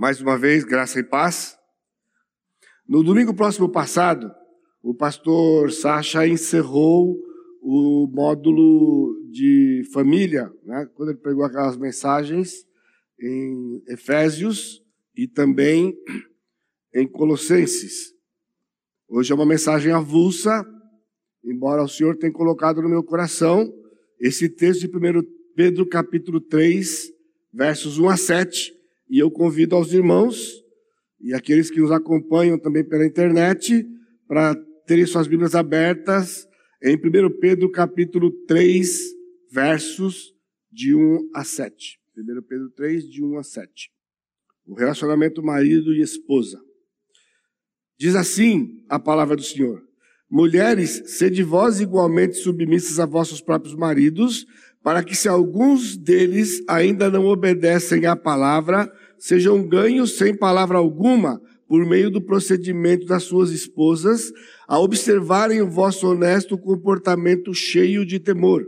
Mais uma vez, graça e paz. No domingo próximo passado, o pastor Sacha encerrou o módulo de família, né? quando ele pegou aquelas mensagens em Efésios e também em Colossenses. Hoje é uma mensagem avulsa, embora o Senhor tenha colocado no meu coração esse texto de 1 Pedro capítulo 3, versos 1 a 7, e eu convido aos irmãos e aqueles que nos acompanham também pela internet para terem suas Bíblias abertas em 1 Pedro capítulo 3, versos de 1 a 7. 1 Pedro 3, de 1 a 7. O relacionamento marido e esposa. Diz assim a palavra do Senhor: Mulheres, sede vós igualmente submissas a vossos próprios maridos, para que se alguns deles ainda não obedecem à palavra, sejam ganhos sem palavra alguma, por meio do procedimento das suas esposas, a observarem o vosso honesto comportamento cheio de temor.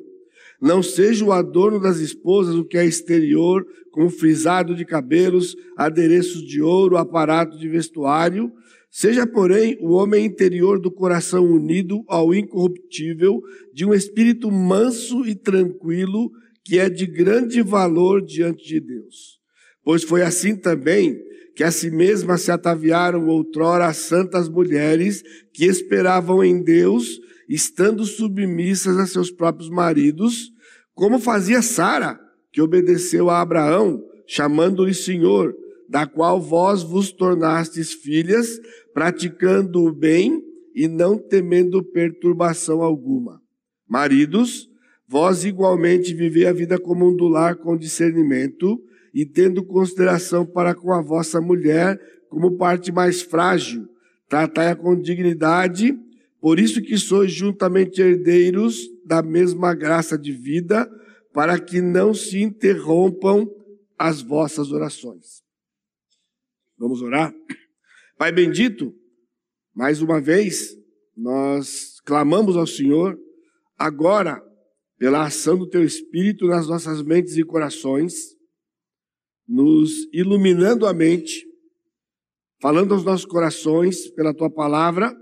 Não seja o adorno das esposas o que é exterior, com frisado de cabelos, adereços de ouro, aparato de vestuário, Seja, porém, o homem interior do coração unido ao incorruptível, de um espírito manso e tranquilo, que é de grande valor diante de Deus. Pois foi assim também que a si mesmas se ataviaram outrora as santas mulheres que esperavam em Deus, estando submissas a seus próprios maridos, como fazia Sara, que obedeceu a Abraão, chamando-lhe Senhor, da qual vós vos tornastes filhas, praticando o bem e não temendo perturbação alguma. Maridos, vós igualmente vivei a vida comum do lar com discernimento e tendo consideração para com a vossa mulher como parte mais frágil, tratai-a com dignidade, por isso que sois juntamente herdeiros da mesma graça de vida, para que não se interrompam as vossas orações. Vamos orar? Pai bendito, mais uma vez, nós clamamos ao Senhor, agora, pela ação do Teu Espírito nas nossas mentes e corações, nos iluminando a mente, falando aos nossos corações pela Tua palavra,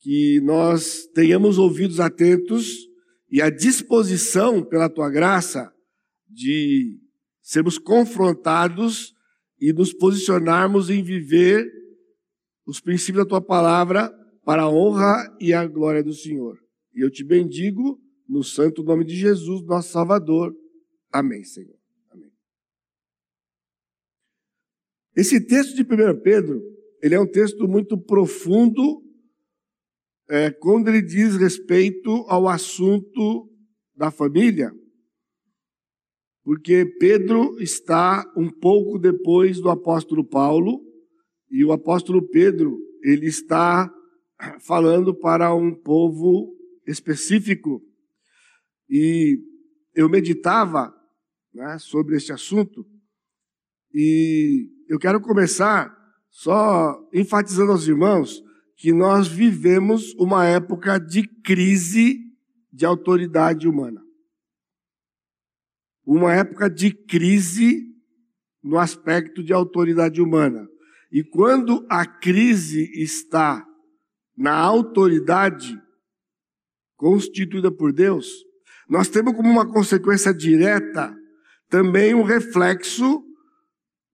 que nós tenhamos ouvidos atentos e a disposição pela Tua graça de sermos confrontados e nos posicionarmos em viver os princípios da tua palavra para a honra e a glória do Senhor. E eu te bendigo no santo nome de Jesus, nosso Salvador. Amém, Senhor. Amém. Esse texto de 1 Pedro, ele é um texto muito profundo é, quando ele diz respeito ao assunto da família porque Pedro está um pouco depois do apóstolo Paulo, e o apóstolo Pedro, ele está falando para um povo específico. E eu meditava né, sobre este assunto, e eu quero começar só enfatizando aos irmãos que nós vivemos uma época de crise de autoridade humana uma época de crise no aspecto de autoridade humana. E quando a crise está na autoridade constituída por Deus, nós temos como uma consequência direta também um reflexo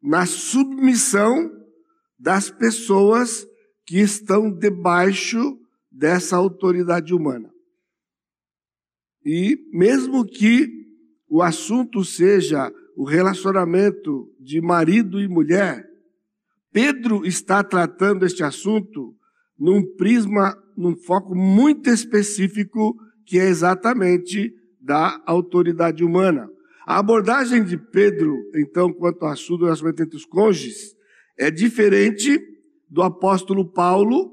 na submissão das pessoas que estão debaixo dessa autoridade humana. E mesmo que o assunto seja o relacionamento de marido e mulher, Pedro está tratando este assunto num prisma, num foco muito específico, que é exatamente da autoridade humana. A abordagem de Pedro, então, quanto ao assunto do relacionamento entre os cônjuges, é diferente do apóstolo Paulo,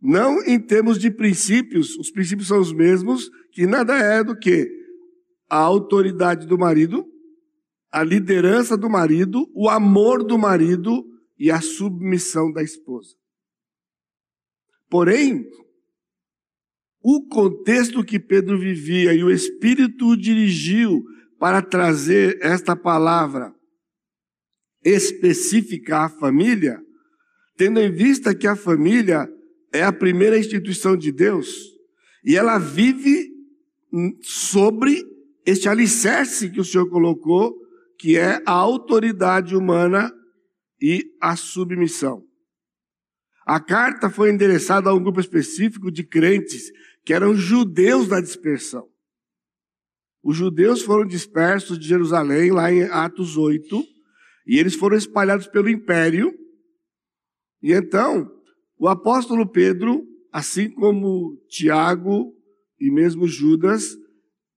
não em termos de princípios, os princípios são os mesmos, que nada é do que a autoridade do marido, a liderança do marido, o amor do marido e a submissão da esposa. Porém, o contexto que Pedro vivia e o Espírito o dirigiu para trazer esta palavra especificar a família, tendo em vista que a família é a primeira instituição de Deus e ela vive sobre este alicerce que o Senhor colocou, que é a autoridade humana e a submissão. A carta foi endereçada a um grupo específico de crentes que eram judeus da dispersão. Os judeus foram dispersos de Jerusalém, lá em Atos 8, e eles foram espalhados pelo império. E então, o apóstolo Pedro, assim como Tiago e mesmo Judas,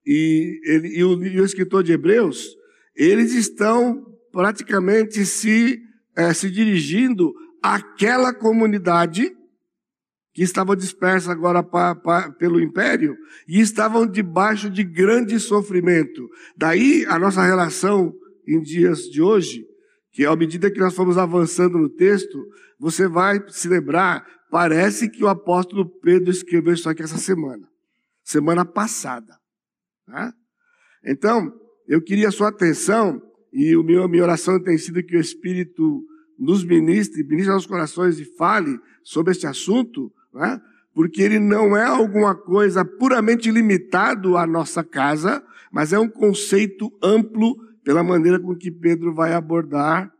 e, ele, e, o, e o escritor de Hebreus, eles estão praticamente se, é, se dirigindo àquela comunidade que estava dispersa agora pa, pa, pelo império e estavam debaixo de grande sofrimento. Daí a nossa relação em dias de hoje, que à medida que nós fomos avançando no texto, você vai se lembrar, parece que o apóstolo Pedro escreveu isso aqui essa semana, semana passada. Então, eu queria a sua atenção, e o meu, a minha oração tem sido que o Espírito nos ministre, ministre aos corações e fale sobre este assunto, né? porque ele não é alguma coisa puramente limitado à nossa casa, mas é um conceito amplo pela maneira com que Pedro vai abordar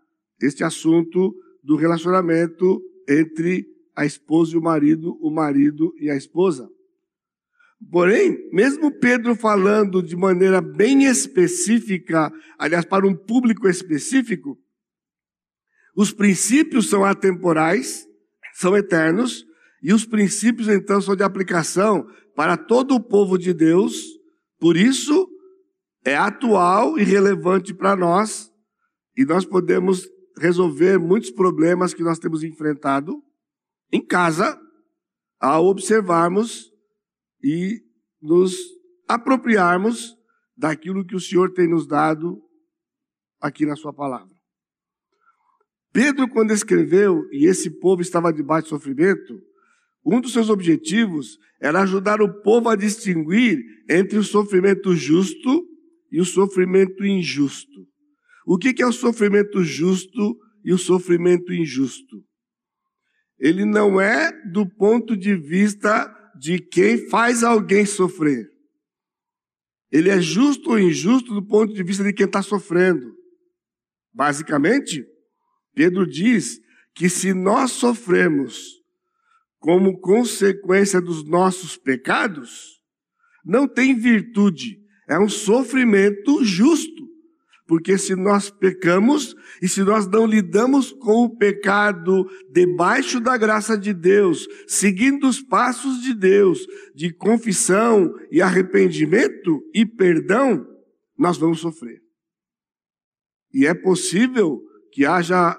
este assunto do relacionamento entre a esposa e o marido, o marido e a esposa. Porém, mesmo Pedro falando de maneira bem específica, aliás, para um público específico, os princípios são atemporais, são eternos, e os princípios, então, são de aplicação para todo o povo de Deus, por isso é atual e relevante para nós, e nós podemos resolver muitos problemas que nós temos enfrentado em casa, ao observarmos e nos apropriarmos daquilo que o Senhor tem nos dado aqui na Sua palavra. Pedro, quando escreveu, e esse povo estava debaixo de sofrimento, um dos seus objetivos era ajudar o povo a distinguir entre o sofrimento justo e o sofrimento injusto. O que é o sofrimento justo e o sofrimento injusto? Ele não é do ponto de vista de quem faz alguém sofrer. Ele é justo ou injusto do ponto de vista de quem está sofrendo. Basicamente, Pedro diz que se nós sofremos como consequência dos nossos pecados, não tem virtude, é um sofrimento justo. Porque se nós pecamos e se nós não lidamos com o pecado debaixo da graça de Deus, seguindo os passos de Deus, de confissão e arrependimento e perdão, nós vamos sofrer. E é possível que haja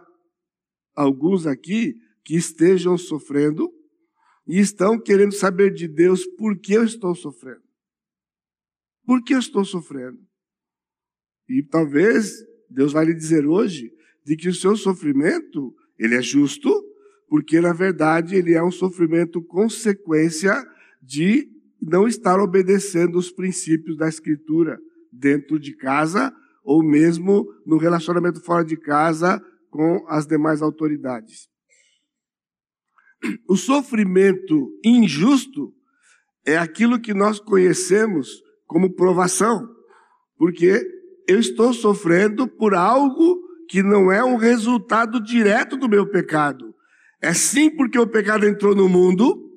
alguns aqui que estejam sofrendo e estão querendo saber de Deus por que eu estou sofrendo. Por que eu estou sofrendo? E talvez Deus vai lhe dizer hoje de que o seu sofrimento, ele é justo, porque na verdade ele é um sofrimento consequência de não estar obedecendo os princípios da escritura dentro de casa ou mesmo no relacionamento fora de casa com as demais autoridades. O sofrimento injusto é aquilo que nós conhecemos como provação, porque eu estou sofrendo por algo que não é um resultado direto do meu pecado. É sim porque o pecado entrou no mundo,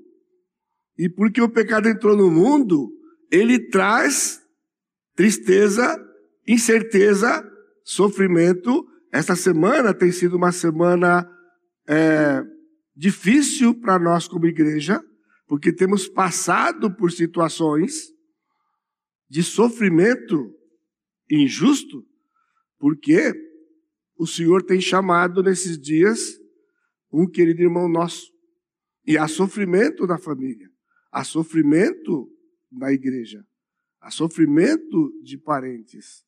e porque o pecado entrou no mundo, ele traz tristeza, incerteza, sofrimento. Esta semana tem sido uma semana é, difícil para nós como igreja, porque temos passado por situações de sofrimento injusto, porque o Senhor tem chamado nesses dias um querido irmão nosso. E há sofrimento na família, há sofrimento na igreja, há sofrimento de parentes,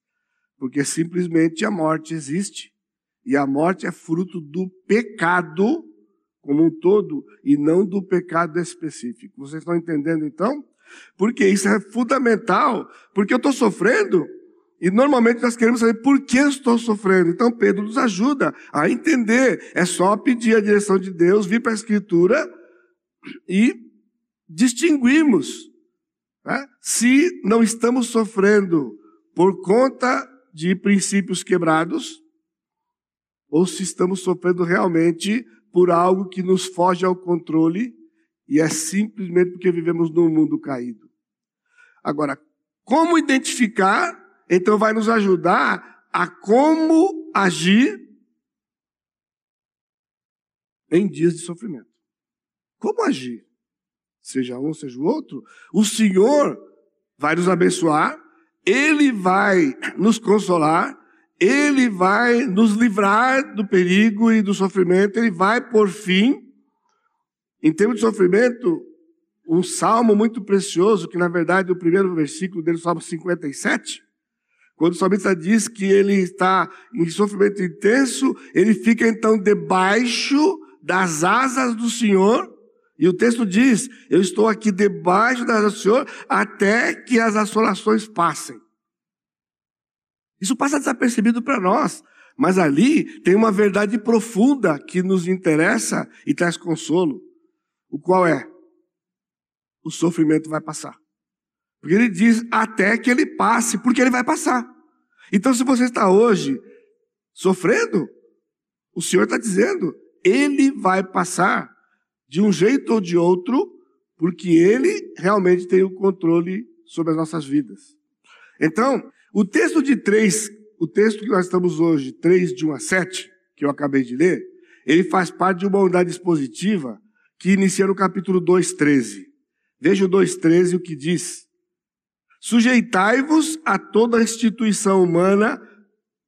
porque simplesmente a morte existe. E a morte é fruto do pecado como um todo e não do pecado específico. Vocês estão entendendo então? Porque isso é fundamental, porque eu estou sofrendo E normalmente nós queremos saber por que eu estou sofrendo. Então Pedro nos ajuda a entender. É só pedir a direção de Deus, vir para a Escritura e distinguirmos né? se não estamos sofrendo por conta de princípios quebrados ou se estamos sofrendo realmente por algo que nos foge ao controle e é simplesmente porque vivemos num mundo caído. Agora, como identificar então vai nos ajudar a como agir em dias de sofrimento. Como agir? Seja um, seja o outro. O Senhor vai nos abençoar, Ele vai nos consolar, Ele vai nos livrar do perigo e do sofrimento, Ele vai por fim. Em termos de sofrimento, um salmo muito precioso, que na verdade o primeiro versículo dele, Salmo 57, quando o salmista diz que ele está em sofrimento intenso, ele fica então debaixo das asas do Senhor. E o texto diz: Eu estou aqui debaixo das asas do Senhor até que as assolações passem. Isso passa desapercebido para nós, mas ali tem uma verdade profunda que nos interessa e traz consolo. O qual é? O sofrimento vai passar. Porque ele diz até que ele passe, porque ele vai passar. Então, se você está hoje sofrendo, o Senhor está dizendo, ele vai passar de um jeito ou de outro, porque ele realmente tem o controle sobre as nossas vidas. Então, o texto de 3, o texto que nós estamos hoje, 3 de 1 a 7, que eu acabei de ler, ele faz parte de uma unidade expositiva que inicia no capítulo 2, 13. Veja o 2,13 o que diz. Sujeitai-vos a toda instituição humana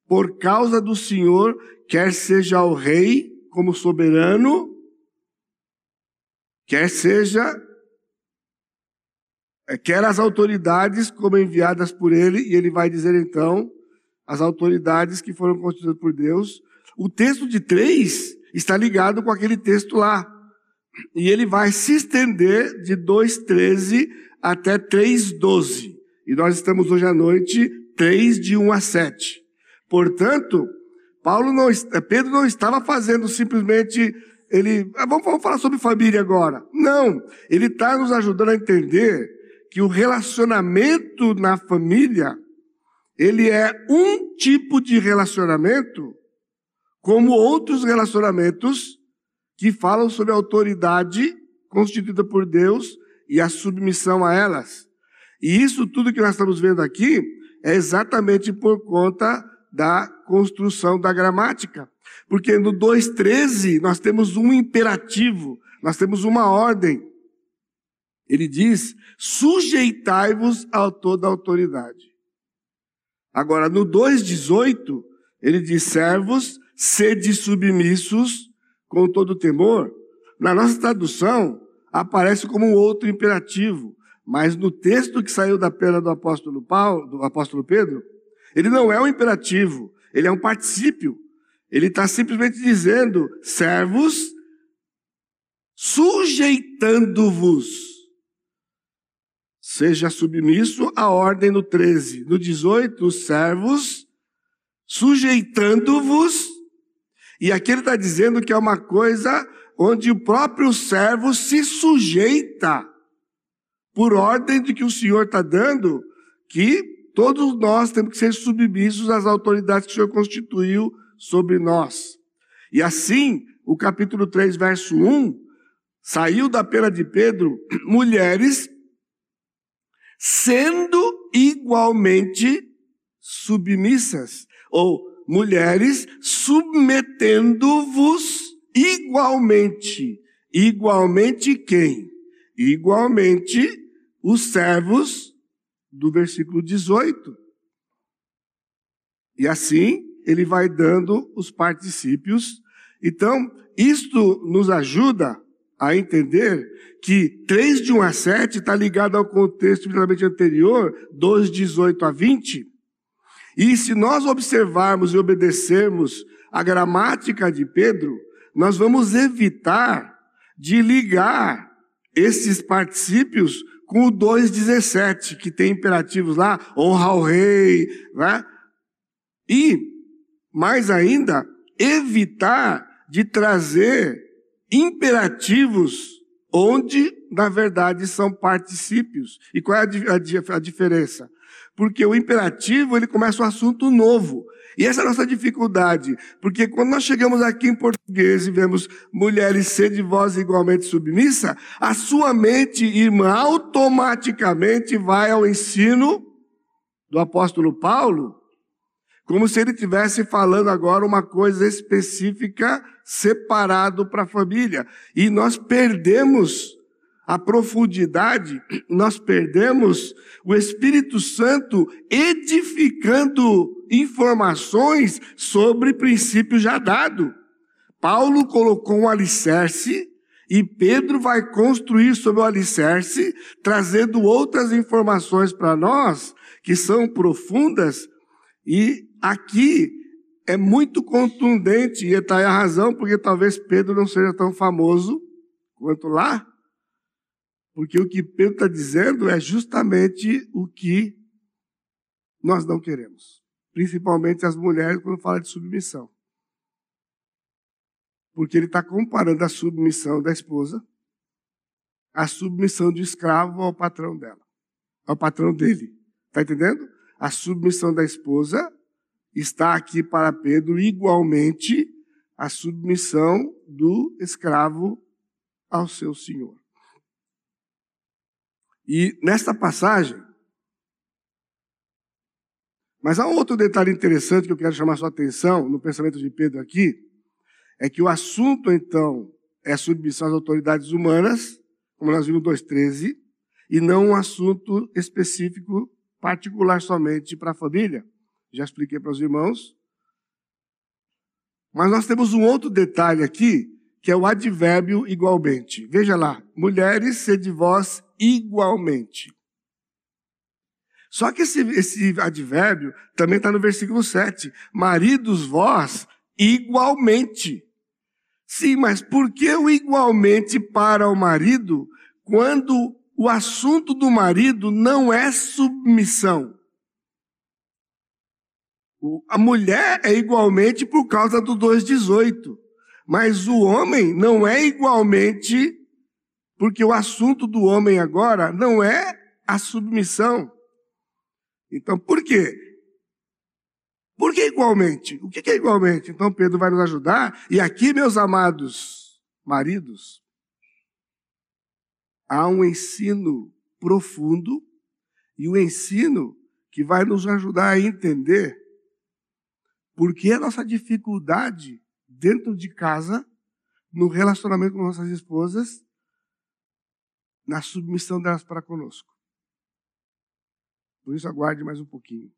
por causa do Senhor, quer seja o rei como soberano, quer seja eh, quer as autoridades como enviadas por ele, e ele vai dizer então as autoridades que foram constituídas por Deus. O texto de 3 está ligado com aquele texto lá. E ele vai se estender de 2,13 até 3,12. E nós estamos hoje à noite 3 de 1 a 7. Portanto, Paulo não, Pedro não estava fazendo simplesmente ele, ah, vamos, vamos falar sobre família agora. Não, ele está nos ajudando a entender que o relacionamento na família, ele é um tipo de relacionamento, como outros relacionamentos que falam sobre a autoridade constituída por Deus e a submissão a elas. E isso tudo que nós estamos vendo aqui é exatamente por conta da construção da gramática. Porque no 2.13 nós temos um imperativo, nós temos uma ordem. Ele diz: sujeitai-vos a toda autoridade. Agora, no 2,18, ele diz: servos, sede submissos com todo temor, na nossa tradução aparece como outro imperativo, mas no texto que saiu da pena do apóstolo Paulo, do apóstolo Pedro, ele não é um imperativo, ele é um particípio. Ele está simplesmente dizendo, servos, sujeitando-vos. Seja submisso à ordem no 13. No 18, os servos, sujeitando-vos e aqui ele está dizendo que é uma coisa onde o próprio servo se sujeita por ordem de que o Senhor está dando, que todos nós temos que ser submissos às autoridades que o Senhor constituiu sobre nós. E assim, o capítulo 3, verso 1, saiu da pena de Pedro, mulheres sendo igualmente submissas, ou mulheres, submetendo-vos igualmente. Igualmente quem? Igualmente os servos do versículo 18. E assim ele vai dando os particípios. Então, isto nos ajuda a entender que 3 de 1 a 7 está ligado ao contexto imediatamente anterior, 2, 18 a 20, e se nós observarmos e obedecermos a gramática de Pedro, nós vamos evitar de ligar esses particípios com o 2,17, que tem imperativos lá, honra ao rei, né? E, mais ainda, evitar de trazer imperativos onde, na verdade, são particípios. E qual é a, a, a diferença? Porque o imperativo, ele começa um assunto novo. E essa é a nossa dificuldade, porque quando nós chegamos aqui em português e vemos mulheres ser de voz igualmente submissa, a sua mente, irmã, automaticamente vai ao ensino do apóstolo Paulo, como se ele estivesse falando agora uma coisa específica, separado para a família. E nós perdemos a profundidade, nós perdemos o Espírito Santo edificando informações sobre princípios já dado. Paulo colocou um alicerce e Pedro vai construir sobre o alicerce, trazendo outras informações para nós que são profundas e aqui é muito contundente e está aí a razão porque talvez Pedro não seja tão famoso quanto lá, porque o que Pedro está dizendo é justamente o que nós não queremos. Principalmente as mulheres quando fala de submissão. Porque ele está comparando a submissão da esposa à submissão do escravo ao patrão dela, ao patrão dele. Está entendendo? A submissão da esposa está aqui para Pedro igualmente a submissão do escravo ao seu senhor. E nesta passagem, mas há outro detalhe interessante que eu quero chamar sua atenção no pensamento de Pedro aqui, é que o assunto então é submissão às autoridades humanas, como nós vimos 2.13, e não um assunto específico, particular somente para a família. Já expliquei para os irmãos. Mas nós temos um outro detalhe aqui, que é o advérbio igualmente. Veja lá, mulheres, sede vós igualmente. Só que esse, esse advérbio também está no versículo 7. Maridos vós igualmente. Sim, mas por que o igualmente para o marido quando o assunto do marido não é submissão? A mulher é igualmente por causa do 2,18. Mas o homem não é igualmente, porque o assunto do homem agora não é a submissão. Então, por quê? Por que igualmente? O que é igualmente? Então, Pedro vai nos ajudar. E aqui, meus amados maridos, há um ensino profundo e um ensino que vai nos ajudar a entender por que a nossa dificuldade dentro de casa, no relacionamento com nossas esposas, na submissão delas para conosco. Por isso, aguarde mais um pouquinho.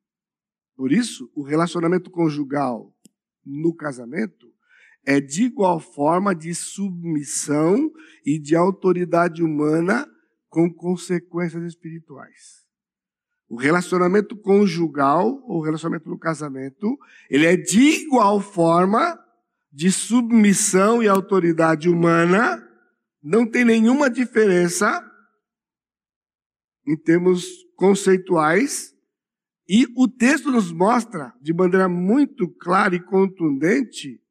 Por isso, o relacionamento conjugal no casamento é de igual forma de submissão e de autoridade humana com consequências espirituais. O relacionamento conjugal, ou relacionamento no casamento, ele é de igual forma de submissão e autoridade humana, não tem nenhuma diferença em termos conceituais, e o texto nos mostra de maneira muito clara e contundente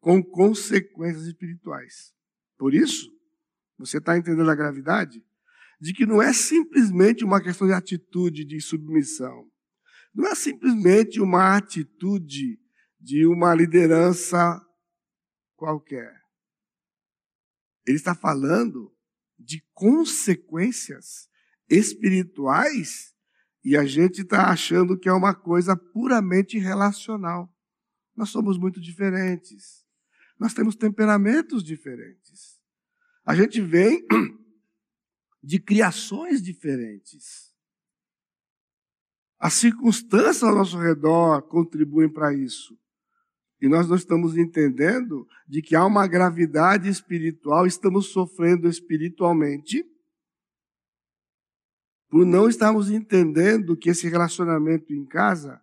com consequências espirituais. Por isso, você está entendendo a gravidade de que não é simplesmente uma questão de atitude de submissão. Não é simplesmente uma atitude de uma liderança qualquer. Ele está falando de consequências espirituais e a gente está achando que é uma coisa puramente relacional. Nós somos muito diferentes. Nós temos temperamentos diferentes. A gente vem de criações diferentes. As circunstâncias ao nosso redor contribuem para isso. E nós não estamos entendendo de que há uma gravidade espiritual, estamos sofrendo espiritualmente, por não estarmos entendendo que esse relacionamento em casa,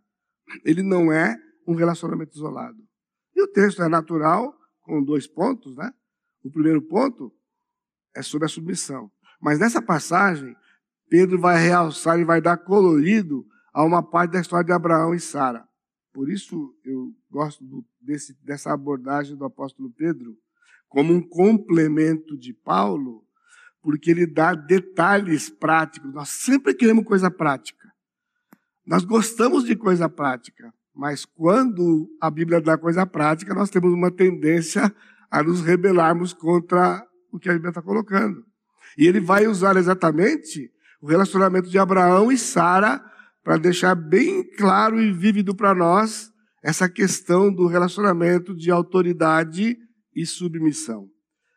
ele não é um relacionamento isolado. E o texto é natural, com dois pontos, né? O primeiro ponto é sobre a submissão. Mas nessa passagem, Pedro vai realçar e vai dar colorido a uma parte da história de Abraão e Sara. Por isso eu gosto desse, dessa abordagem do apóstolo Pedro como um complemento de Paulo, porque ele dá detalhes práticos. Nós sempre queremos coisa prática. Nós gostamos de coisa prática, mas quando a Bíblia dá coisa prática, nós temos uma tendência a nos rebelarmos contra o que a Bíblia está colocando. E ele vai usar exatamente o relacionamento de Abraão e Sara para deixar bem claro e vívido para nós essa questão do relacionamento de autoridade e submissão.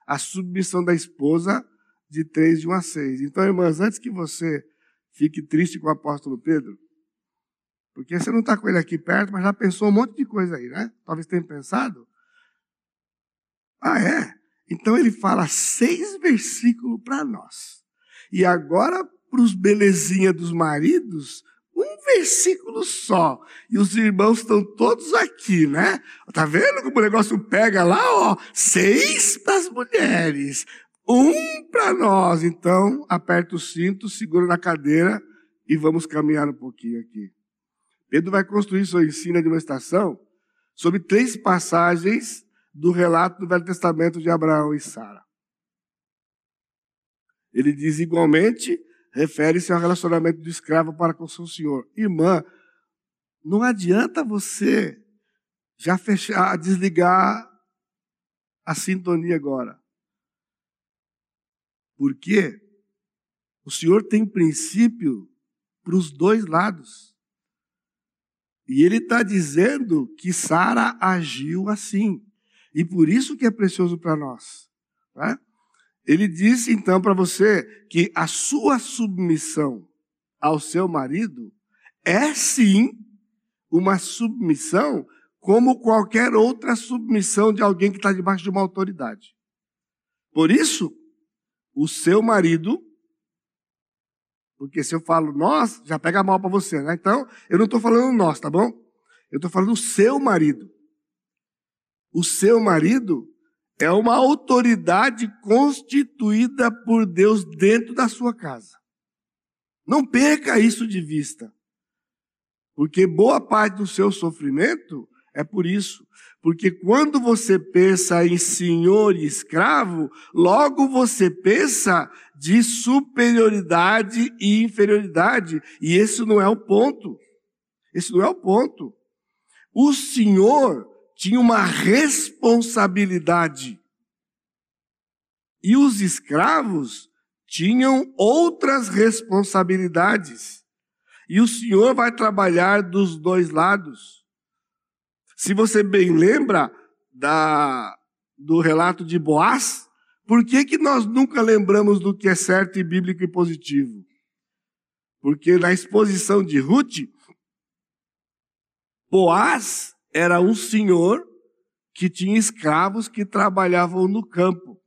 A submissão da esposa de 3 de 1 a 6. Então, irmãs, antes que você fique triste com o apóstolo Pedro, porque você não está com ele aqui perto, mas já pensou um monte de coisa aí, né? Talvez tenha pensado. Ah, é? Então ele fala seis versículos para nós. E agora, para os belezinha dos maridos, um versículo só. E os irmãos estão todos aqui, né? Tá vendo como o negócio pega lá, ó? Seis para as mulheres, um para nós. Então, aperta o cinto, segura na cadeira e vamos caminhar um pouquinho aqui. Pedro vai construir sua ensina de uma estação sobre três passagens do relato do Velho Testamento de Abraão e Sara. Ele diz igualmente refere-se ao relacionamento do escravo para com seu senhor. Irmã, não adianta você já fechar, desligar a sintonia agora. Porque o Senhor tem princípio para os dois lados. E ele está dizendo que Sara agiu assim. E por isso que é precioso para nós. Tá? Ele disse então para você que a sua submissão ao seu marido é sim uma submissão como qualquer outra submissão de alguém que está debaixo de uma autoridade. Por isso, o seu marido, porque se eu falo nós, já pega mal para você, né? Então, eu não estou falando nós, tá bom? Eu estou falando o seu marido. O seu marido é uma autoridade constituída por Deus dentro da sua casa. Não perca isso de vista. Porque boa parte do seu sofrimento é por isso. Porque quando você pensa em senhor e escravo, logo você pensa de superioridade e inferioridade. E esse não é o ponto. Esse não é o ponto. O senhor tinha uma responsabilidade. E os escravos tinham outras responsabilidades. E o Senhor vai trabalhar dos dois lados. Se você bem lembra da, do relato de Boaz, por que, que nós nunca lembramos do que é certo e bíblico e positivo? Porque na exposição de Ruth, Boaz era um senhor que tinha escravos que trabalhavam no campo.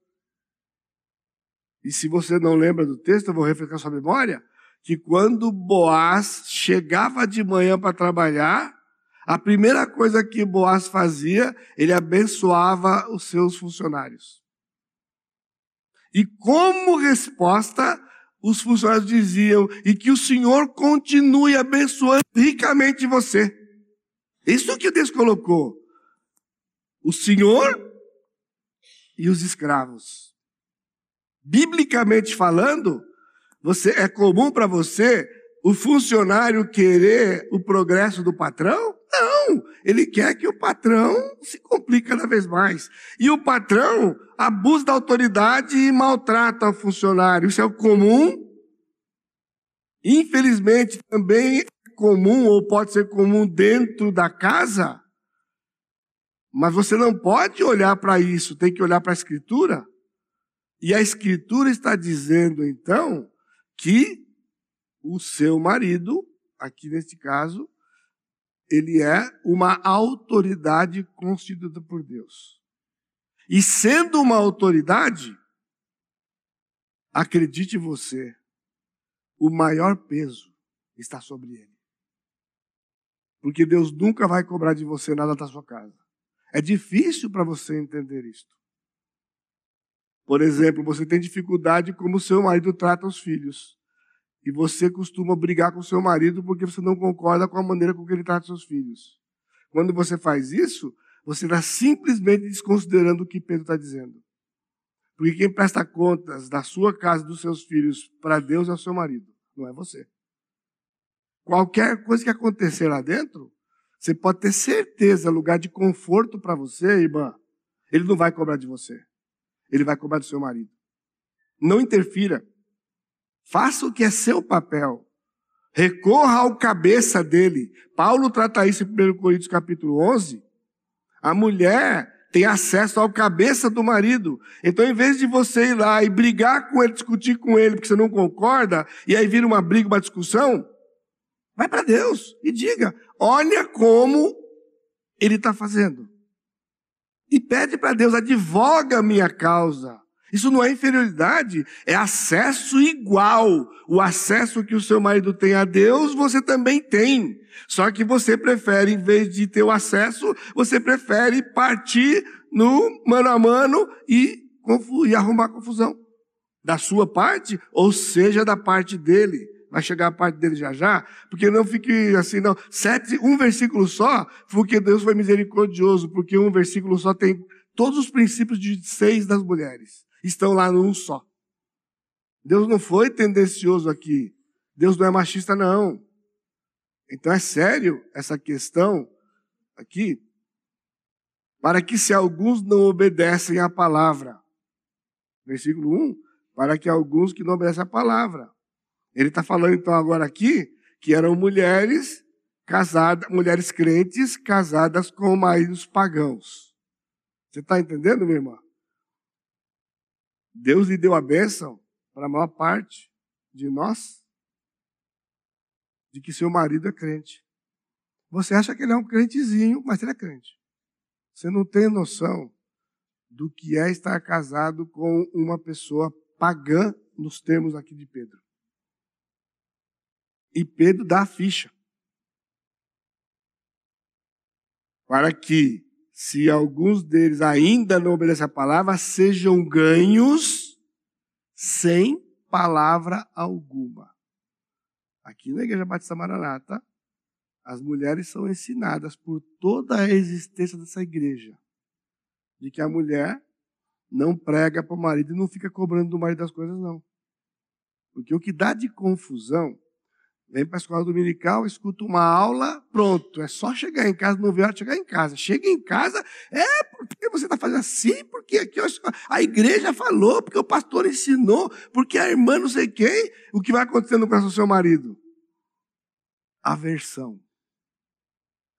E se você não lembra do texto, eu vou refrescar sua memória, que quando Boaz chegava de manhã para trabalhar, a primeira coisa que Boaz fazia, ele abençoava os seus funcionários. E como resposta, os funcionários diziam: e que o Senhor continue abençoando ricamente você. Isso que Deus colocou. O Senhor e os escravos. Biblicamente falando, você é comum para você o funcionário querer o progresso do patrão? Não, ele quer que o patrão se complique cada vez mais. E o patrão abusa da autoridade e maltrata o funcionário. Isso é o comum. Infelizmente, também comum ou pode ser comum dentro da casa, mas você não pode olhar para isso, tem que olhar para a Escritura. E a Escritura está dizendo, então, que o seu marido, aqui neste caso, ele é uma autoridade constituída por Deus. E sendo uma autoridade, acredite você, o maior peso está sobre ele. Porque Deus nunca vai cobrar de você nada da sua casa. É difícil para você entender isto. Por exemplo, você tem dificuldade como seu marido trata os filhos. e você costuma brigar com seu marido porque você não concorda com a maneira com que ele trata seus filhos. Quando você faz isso, você está simplesmente desconsiderando o que Pedro está dizendo. Porque quem presta contas da sua casa, dos seus filhos, para Deus é o seu marido, não é você. Qualquer coisa que acontecer lá dentro, você pode ter certeza, lugar de conforto para você, irmã, ele não vai cobrar de você. Ele vai cobrar do seu marido. Não interfira. Faça o que é seu papel. Recorra ao cabeça dele. Paulo trata isso em 1 Coríntios capítulo 11. A mulher tem acesso ao cabeça do marido. Então, em vez de você ir lá e brigar com ele, discutir com ele, porque você não concorda, e aí vira uma briga, uma discussão, vai para Deus e diga: olha como ele está fazendo. E pede para Deus, advoga minha causa. Isso não é inferioridade, é acesso igual. O acesso que o seu marido tem a Deus, você também tem. Só que você prefere, em vez de ter o acesso, você prefere partir no mano a mano e, e arrumar confusão. Da sua parte, ou seja, da parte dele. Vai chegar a parte dele já já, porque não fique assim, não. Sete, um versículo só, porque Deus foi misericordioso, porque um versículo só tem todos os princípios de seis das mulheres estão lá num só. Deus não foi tendencioso aqui. Deus não é machista, não. Então é sério essa questão aqui. Para que se alguns não obedecem à palavra. Versículo 1. Para que alguns que não obedecem à palavra. Ele está falando então agora aqui que eram mulheres casadas, mulheres crentes casadas com maridos pagãos. Você está entendendo, minha irmã? Deus lhe deu a bênção para a maior parte de nós de que seu marido é crente. Você acha que ele é um crentezinho, mas ele é crente. Você não tem noção do que é estar casado com uma pessoa pagã nos termos aqui de Pedro. E Pedro dá a ficha. Para que se alguns deles ainda não obedecem a palavra, sejam ganhos sem palavra alguma. Aqui na Igreja Batista Maranata, as mulheres são ensinadas por toda a existência dessa igreja de que a mulher não prega para o marido e não fica cobrando do marido das coisas, não. Porque o que dá de confusão Vem para a escola dominical, escuta uma aula, pronto. É só chegar em casa, não hora de chegar em casa. Chega em casa, é porque você está fazendo assim, porque aqui a igreja falou, porque o pastor ensinou, porque a irmã não sei quem. O que vai acontecendo com o seu marido? Aversão.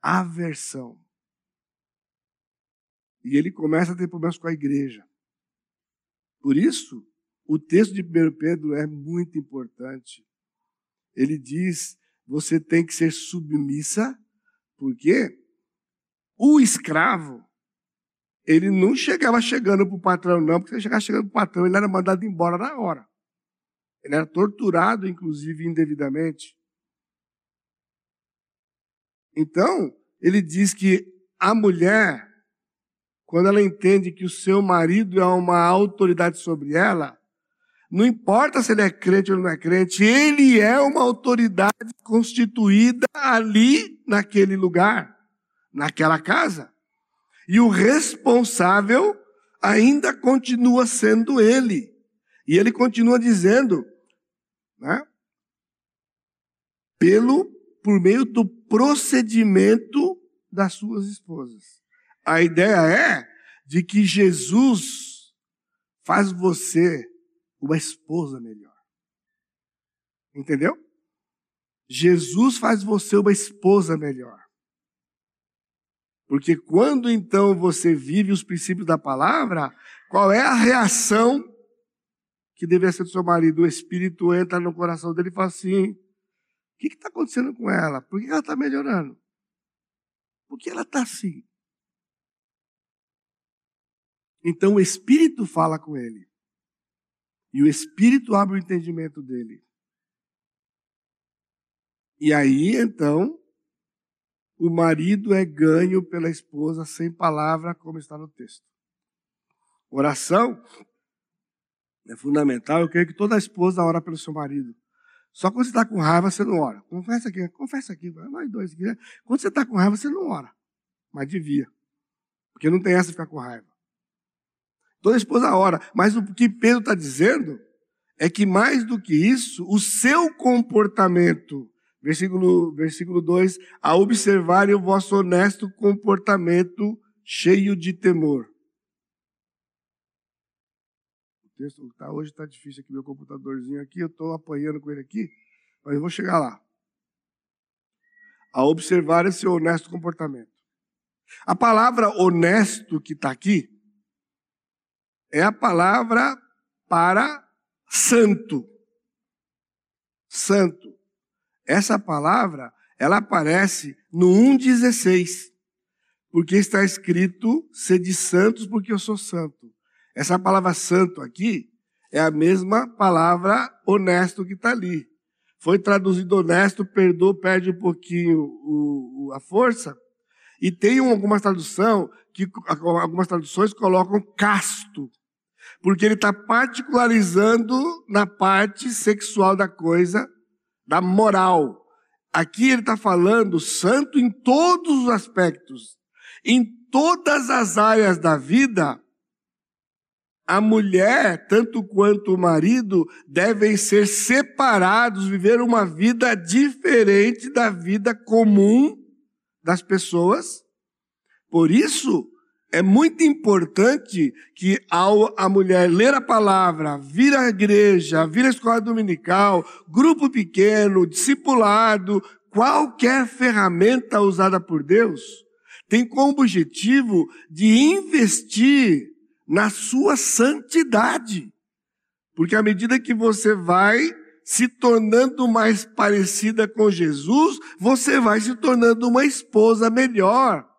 Aversão. E ele começa a ter problemas com a igreja. Por isso, o texto de 1 Pedro é muito importante ele diz: você tem que ser submissa, porque o escravo, ele não chegava chegando para o patrão, não, porque se ele chegava chegando para o patrão, ele era mandado embora na hora. Ele era torturado, inclusive, indevidamente. Então, ele diz que a mulher, quando ela entende que o seu marido é uma autoridade sobre ela, não importa se ele é crente ou não é crente, ele é uma autoridade constituída ali naquele lugar, naquela casa. E o responsável ainda continua sendo ele. E ele continua dizendo, né? Pelo por meio do procedimento das suas esposas. A ideia é de que Jesus faz você uma esposa melhor. Entendeu? Jesus faz você uma esposa melhor. Porque quando então você vive os princípios da palavra, qual é a reação que deveria ser do seu marido? O Espírito entra no coração dele e fala assim: o que está acontecendo com ela? Por que ela está melhorando? Por que ela está assim? Então o Espírito fala com ele. E o Espírito abre o entendimento dele. E aí, então, o marido é ganho pela esposa sem palavra, como está no texto. Oração é fundamental. Eu creio que toda esposa ora pelo seu marido. Só quando você está com raiva, você não ora. Confessa aqui, confessa aqui, nós dois aqui. Né? Quando você está com raiva, você não ora. Mas devia. Porque não tem essa de ficar com raiva. Toda esposa ora. Mas o que Pedro está dizendo é que mais do que isso, o seu comportamento, versículo, versículo 2, a observarem o vosso honesto comportamento cheio de temor. O texto tá, hoje está difícil aqui, meu computadorzinho aqui, eu estou apanhando com ele aqui, mas eu vou chegar lá. A observar esse honesto comportamento. A palavra honesto que está aqui é a palavra para santo. Santo. Essa palavra, ela aparece no 1,16. Porque está escrito, sede santos porque eu sou santo. Essa palavra santo aqui é a mesma palavra honesto que está ali. Foi traduzido honesto, perdoa, perde um pouquinho o, o, a força. E tem algumas traduções que algumas traduções colocam casto porque ele está particularizando na parte sexual da coisa, da moral. Aqui ele está falando santo em todos os aspectos, em todas as áreas da vida. A mulher, tanto quanto o marido, devem ser separados, viver uma vida diferente da vida comum das pessoas. Por isso, é muito importante que ao a mulher ler a palavra, vir à igreja, vir à escola dominical, grupo pequeno, discipulado, qualquer ferramenta usada por Deus, tem como objetivo de investir na sua santidade. Porque à medida que você vai se tornando mais parecida com Jesus, você vai se tornando uma esposa melhor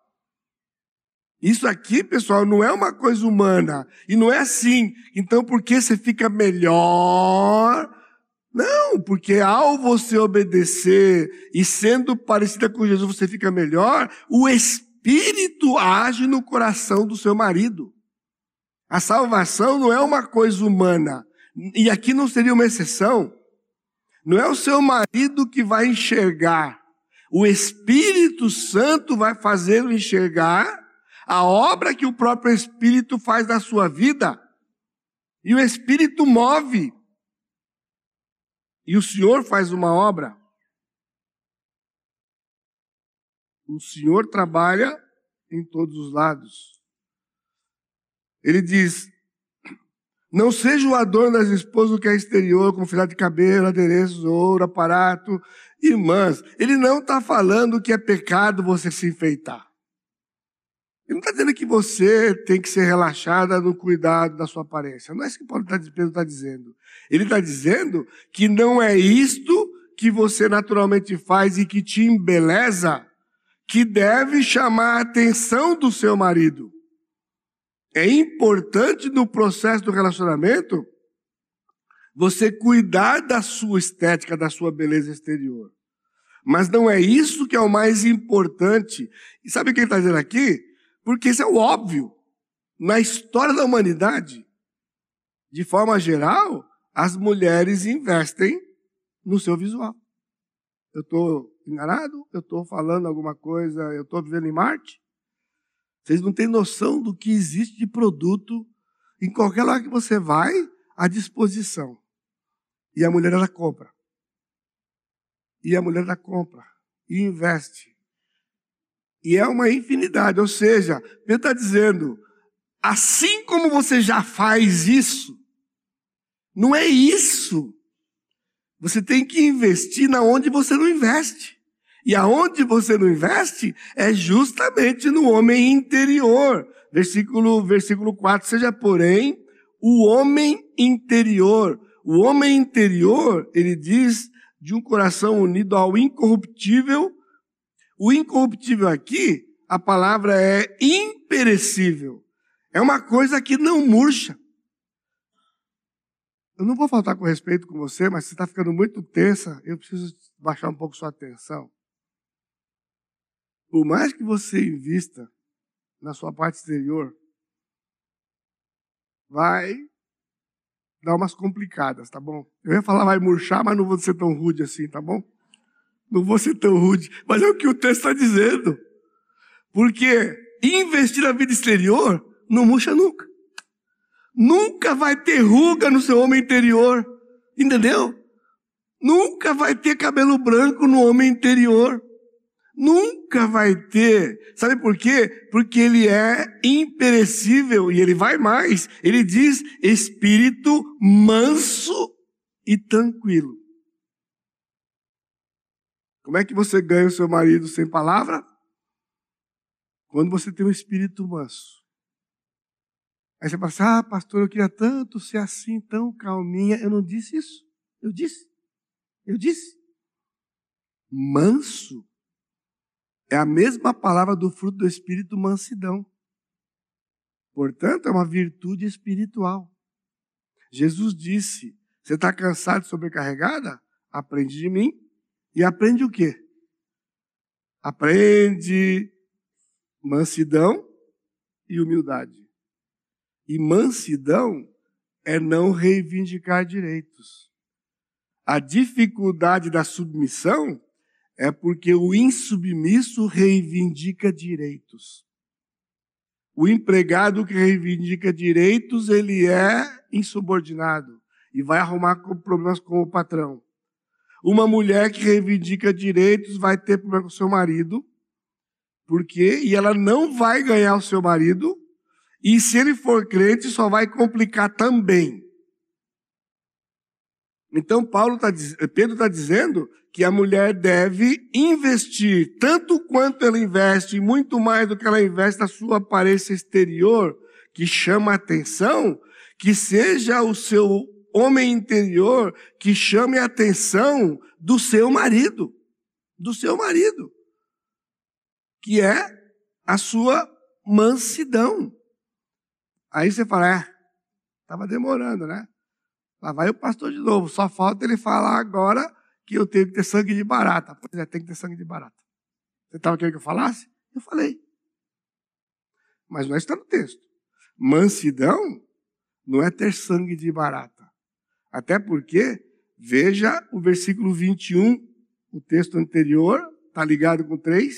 isso aqui, pessoal, não é uma coisa humana. E não é assim. Então, por que você fica melhor? Não, porque ao você obedecer e sendo parecida com Jesus, você fica melhor, o Espírito age no coração do seu marido. A salvação não é uma coisa humana. E aqui não seria uma exceção. Não é o seu marido que vai enxergar. O Espírito Santo vai fazê-lo enxergar a obra que o próprio Espírito faz na sua vida. E o Espírito move. E o Senhor faz uma obra. O Senhor trabalha em todos os lados. Ele diz: Não seja o adorno das esposas que é exterior, como filar de cabelo, adereços, ouro, aparato. Irmãs, ele não está falando que é pecado você se enfeitar. Ele não está dizendo que você tem que ser relaxada no cuidado da sua aparência. Não é isso que Paulo está está dizendo. Ele está dizendo que não é isto que você naturalmente faz e que te embeleza que deve chamar a atenção do seu marido. É importante no processo do relacionamento você cuidar da sua estética, da sua beleza exterior. Mas não é isso que é o mais importante. E sabe o que ele está dizendo aqui? Porque isso é o óbvio. Na história da humanidade, de forma geral, as mulheres investem no seu visual. Eu estou enganado? Eu estou falando alguma coisa? Eu estou vivendo em Marte? Vocês não têm noção do que existe de produto em qualquer lugar que você vai à disposição. E a mulher ela compra. E a mulher ela compra e investe. E é uma infinidade. Ou seja, Pedro está dizendo, assim como você já faz isso, não é isso. Você tem que investir na onde você não investe. E aonde você não investe é justamente no homem interior. Versículo, versículo 4, seja porém o homem interior. O homem interior, ele diz, de um coração unido ao incorruptível o incorruptível aqui, a palavra é imperecível. É uma coisa que não murcha. Eu não vou faltar com respeito com você, mas você está ficando muito tensa, eu preciso baixar um pouco sua atenção. Por mais que você invista na sua parte exterior, vai dar umas complicadas, tá bom? Eu ia falar vai murchar, mas não vou ser tão rude assim, tá bom? Não vou ser tão rude, mas é o que o texto está dizendo. Porque investir na vida exterior não murcha nunca. Nunca vai ter ruga no seu homem interior. Entendeu? Nunca vai ter cabelo branco no homem interior. Nunca vai ter. Sabe por quê? Porque ele é imperecível e ele vai mais. Ele diz espírito manso e tranquilo. Como é que você ganha o seu marido sem palavra? Quando você tem um espírito manso. Aí você fala assim, ah, pastor, eu queria tanto ser assim, tão calminha. Eu não disse isso. Eu disse. Eu disse. Manso é a mesma palavra do fruto do Espírito, mansidão. Portanto, é uma virtude espiritual. Jesus disse: Você está cansado e sobrecarregada? Aprende de mim. E aprende o quê? Aprende mansidão e humildade. E mansidão é não reivindicar direitos. A dificuldade da submissão é porque o insubmisso reivindica direitos. O empregado que reivindica direitos, ele é insubordinado e vai arrumar problemas com o patrão. Uma mulher que reivindica direitos vai ter problema com seu marido, porque e ela não vai ganhar o seu marido e se ele for crente, só vai complicar também. Então Paulo tá, Pedro está dizendo que a mulher deve investir tanto quanto ela investe, muito mais do que ela investe na sua aparência exterior, que chama atenção, que seja o seu homem interior que chame a atenção do seu marido, do seu marido, que é a sua mansidão. Aí você fala, é, estava demorando, né? Lá vai o pastor de novo, só falta ele falar agora que eu tenho que ter sangue de barata. Pois é, tem que ter sangue de barata. Você estava querendo que eu falasse? Eu falei. Mas não está no texto. Mansidão não é ter sangue de barata. Até porque, veja o versículo 21, o texto anterior, está ligado com 3.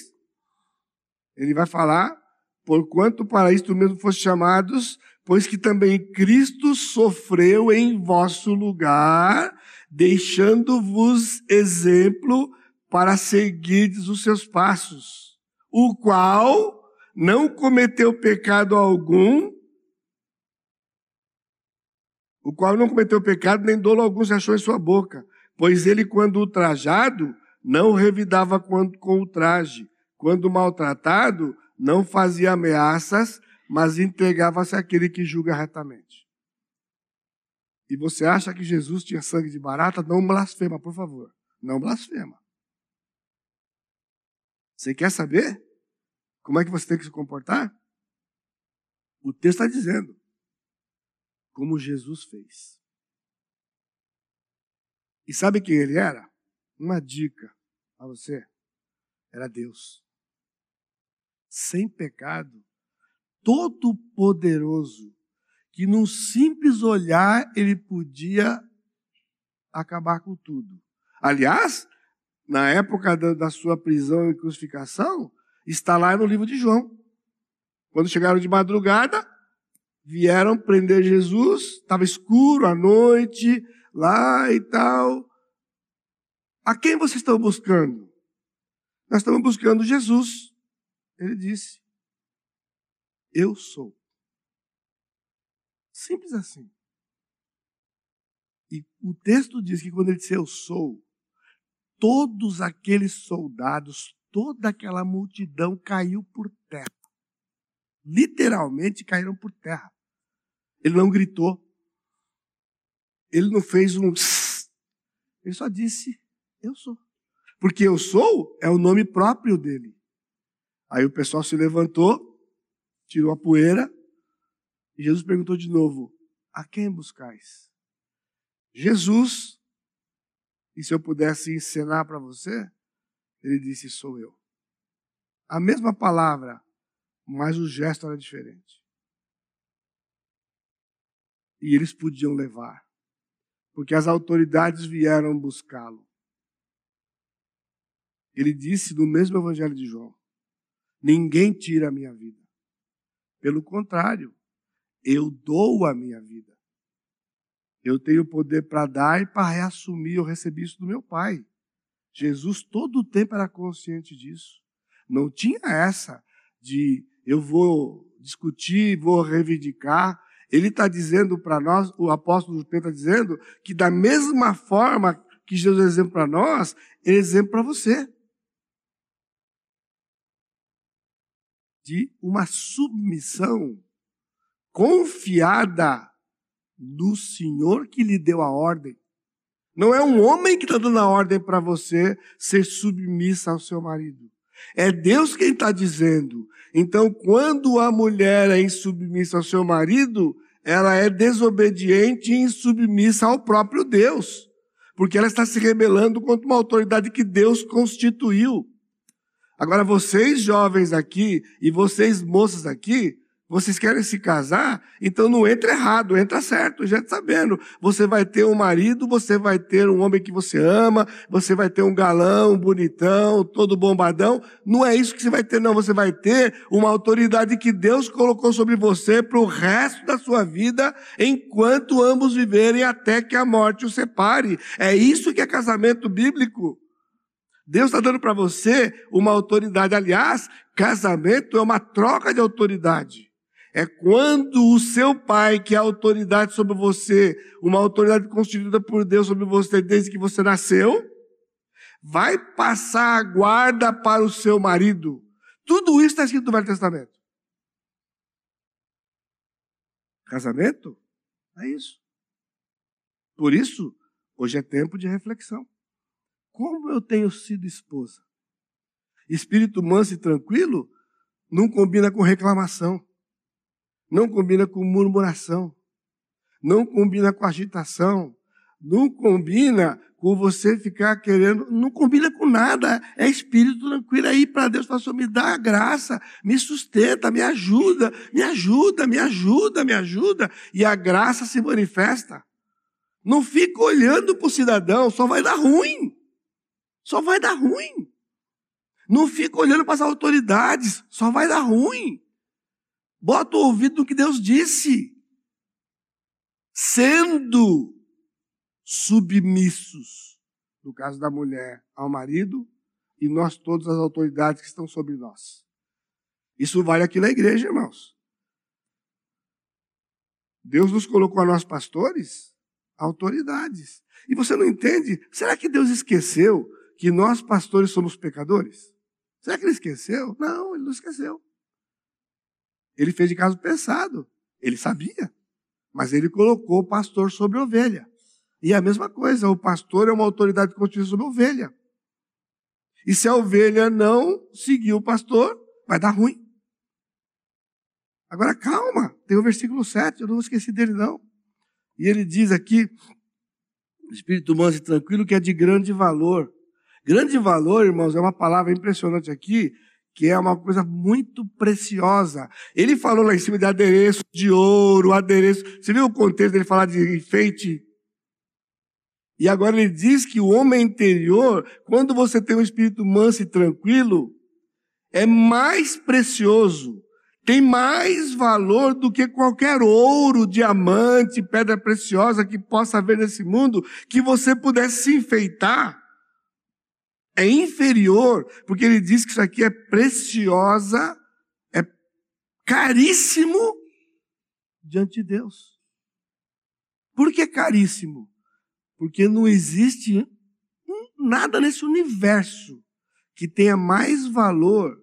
Ele vai falar porquanto para isto mesmo foste chamados, pois que também Cristo sofreu em vosso lugar, deixando-vos exemplo para seguirdes os seus passos, o qual não cometeu pecado algum, o qual não cometeu pecado, nem dolo algum se achou em sua boca, pois ele, quando ultrajado, não revidava com o traje, quando maltratado, não fazia ameaças, mas entregava-se àquele que julga retamente. E você acha que Jesus tinha sangue de barata? Não blasfema, por favor. Não blasfema. Você quer saber como é que você tem que se comportar? O texto está dizendo como Jesus fez. E sabe quem ele era? Uma dica para você. Era Deus sem pecado, todo-poderoso, que num simples olhar ele podia acabar com tudo. Aliás, na época da, da sua prisão e crucificação, está lá no livro de João. Quando chegaram de madrugada, vieram prender Jesus, estava escuro à noite, lá e tal. A quem vocês estão buscando? Nós estamos buscando Jesus. Ele disse: Eu sou. Simples assim. E o texto diz que quando ele disse eu sou, todos aqueles soldados, toda aquela multidão caiu por terra. Literalmente caíram por terra. Ele não gritou. Ele não fez um. Ele só disse: Eu sou. Porque eu sou é o nome próprio dele. Aí o pessoal se levantou, tirou a poeira, e Jesus perguntou de novo: A quem buscais? Jesus, e se eu pudesse ensinar para você, ele disse: Sou eu. A mesma palavra, mas o gesto era diferente. E eles podiam levar. porque as autoridades vieram buscá-lo. Ele disse no mesmo Evangelho de João: Ninguém tira a minha vida. Pelo contrário, eu dou a minha vida. Eu tenho poder para dar e para reassumir. Eu recebi isso do meu Pai. Jesus todo o tempo era consciente disso. Não tinha essa de eu vou discutir, vou reivindicar. Ele está dizendo para nós, o apóstolo Pedro está dizendo, que da mesma forma que Jesus é exemplo para nós, ele é exemplo para você. De uma submissão confiada no Senhor que lhe deu a ordem. Não é um homem que está dando a ordem para você ser submissa ao seu marido. É Deus quem está dizendo. Então, quando a mulher é insubmissa ao seu marido, ela é desobediente e insubmissa ao próprio Deus. Porque ela está se rebelando contra uma autoridade que Deus constituiu. Agora, vocês jovens aqui e vocês moças aqui, vocês querem se casar? Então não entra errado, entra certo, já está sabendo. Você vai ter um marido, você vai ter um homem que você ama, você vai ter um galão, bonitão, todo bombadão. Não é isso que você vai ter, não. Você vai ter uma autoridade que Deus colocou sobre você para o resto da sua vida, enquanto ambos viverem até que a morte os separe. É isso que é casamento bíblico. Deus está dando para você uma autoridade. Aliás, casamento é uma troca de autoridade. É quando o seu pai, que é a autoridade sobre você, uma autoridade constituída por Deus sobre você desde que você nasceu, vai passar a guarda para o seu marido. Tudo isso está escrito no Velho Testamento. Casamento? É isso. Por isso, hoje é tempo de reflexão. Como eu tenho sido esposa? Espírito manso e tranquilo não combina com reclamação não combina com murmuração, não combina com agitação, não combina com você ficar querendo, não combina com nada. É espírito tranquilo aí para Deus, falar, me dá a graça, me sustenta, me ajuda, me ajuda, me ajuda, me ajuda. E a graça se manifesta. Não fica olhando para o cidadão, só vai dar ruim. Só vai dar ruim. Não fica olhando para as autoridades, só vai dar ruim. Bota o ouvido no que Deus disse. Sendo submissos, no caso da mulher, ao marido, e nós todas as autoridades que estão sobre nós. Isso vale aqui na igreja, irmãos. Deus nos colocou a nós pastores, autoridades. E você não entende? Será que Deus esqueceu que nós pastores somos pecadores? Será que ele esqueceu? Não, ele não esqueceu. Ele fez de caso pensado. Ele sabia. Mas ele colocou o pastor sobre a ovelha. E é a mesma coisa, o pastor é uma autoridade constituída sobre a ovelha. E se a ovelha não seguir o pastor, vai dar ruim. Agora calma, tem o versículo 7, eu não esqueci dele não. E ele diz aqui, espírito manso e tranquilo, que é de grande valor. Grande valor, irmãos, é uma palavra impressionante aqui, que é uma coisa muito preciosa. Ele falou lá em cima de adereço de ouro, adereço. Você viu o contexto dele falar de enfeite? E agora ele diz que o homem interior, quando você tem um espírito manso e tranquilo, é mais precioso, tem mais valor do que qualquer ouro, diamante, pedra preciosa que possa haver nesse mundo, que você pudesse se enfeitar é inferior, porque ele diz que isso aqui é preciosa, é caríssimo diante de Deus. Por que caríssimo? Porque não existe nada nesse universo que tenha mais valor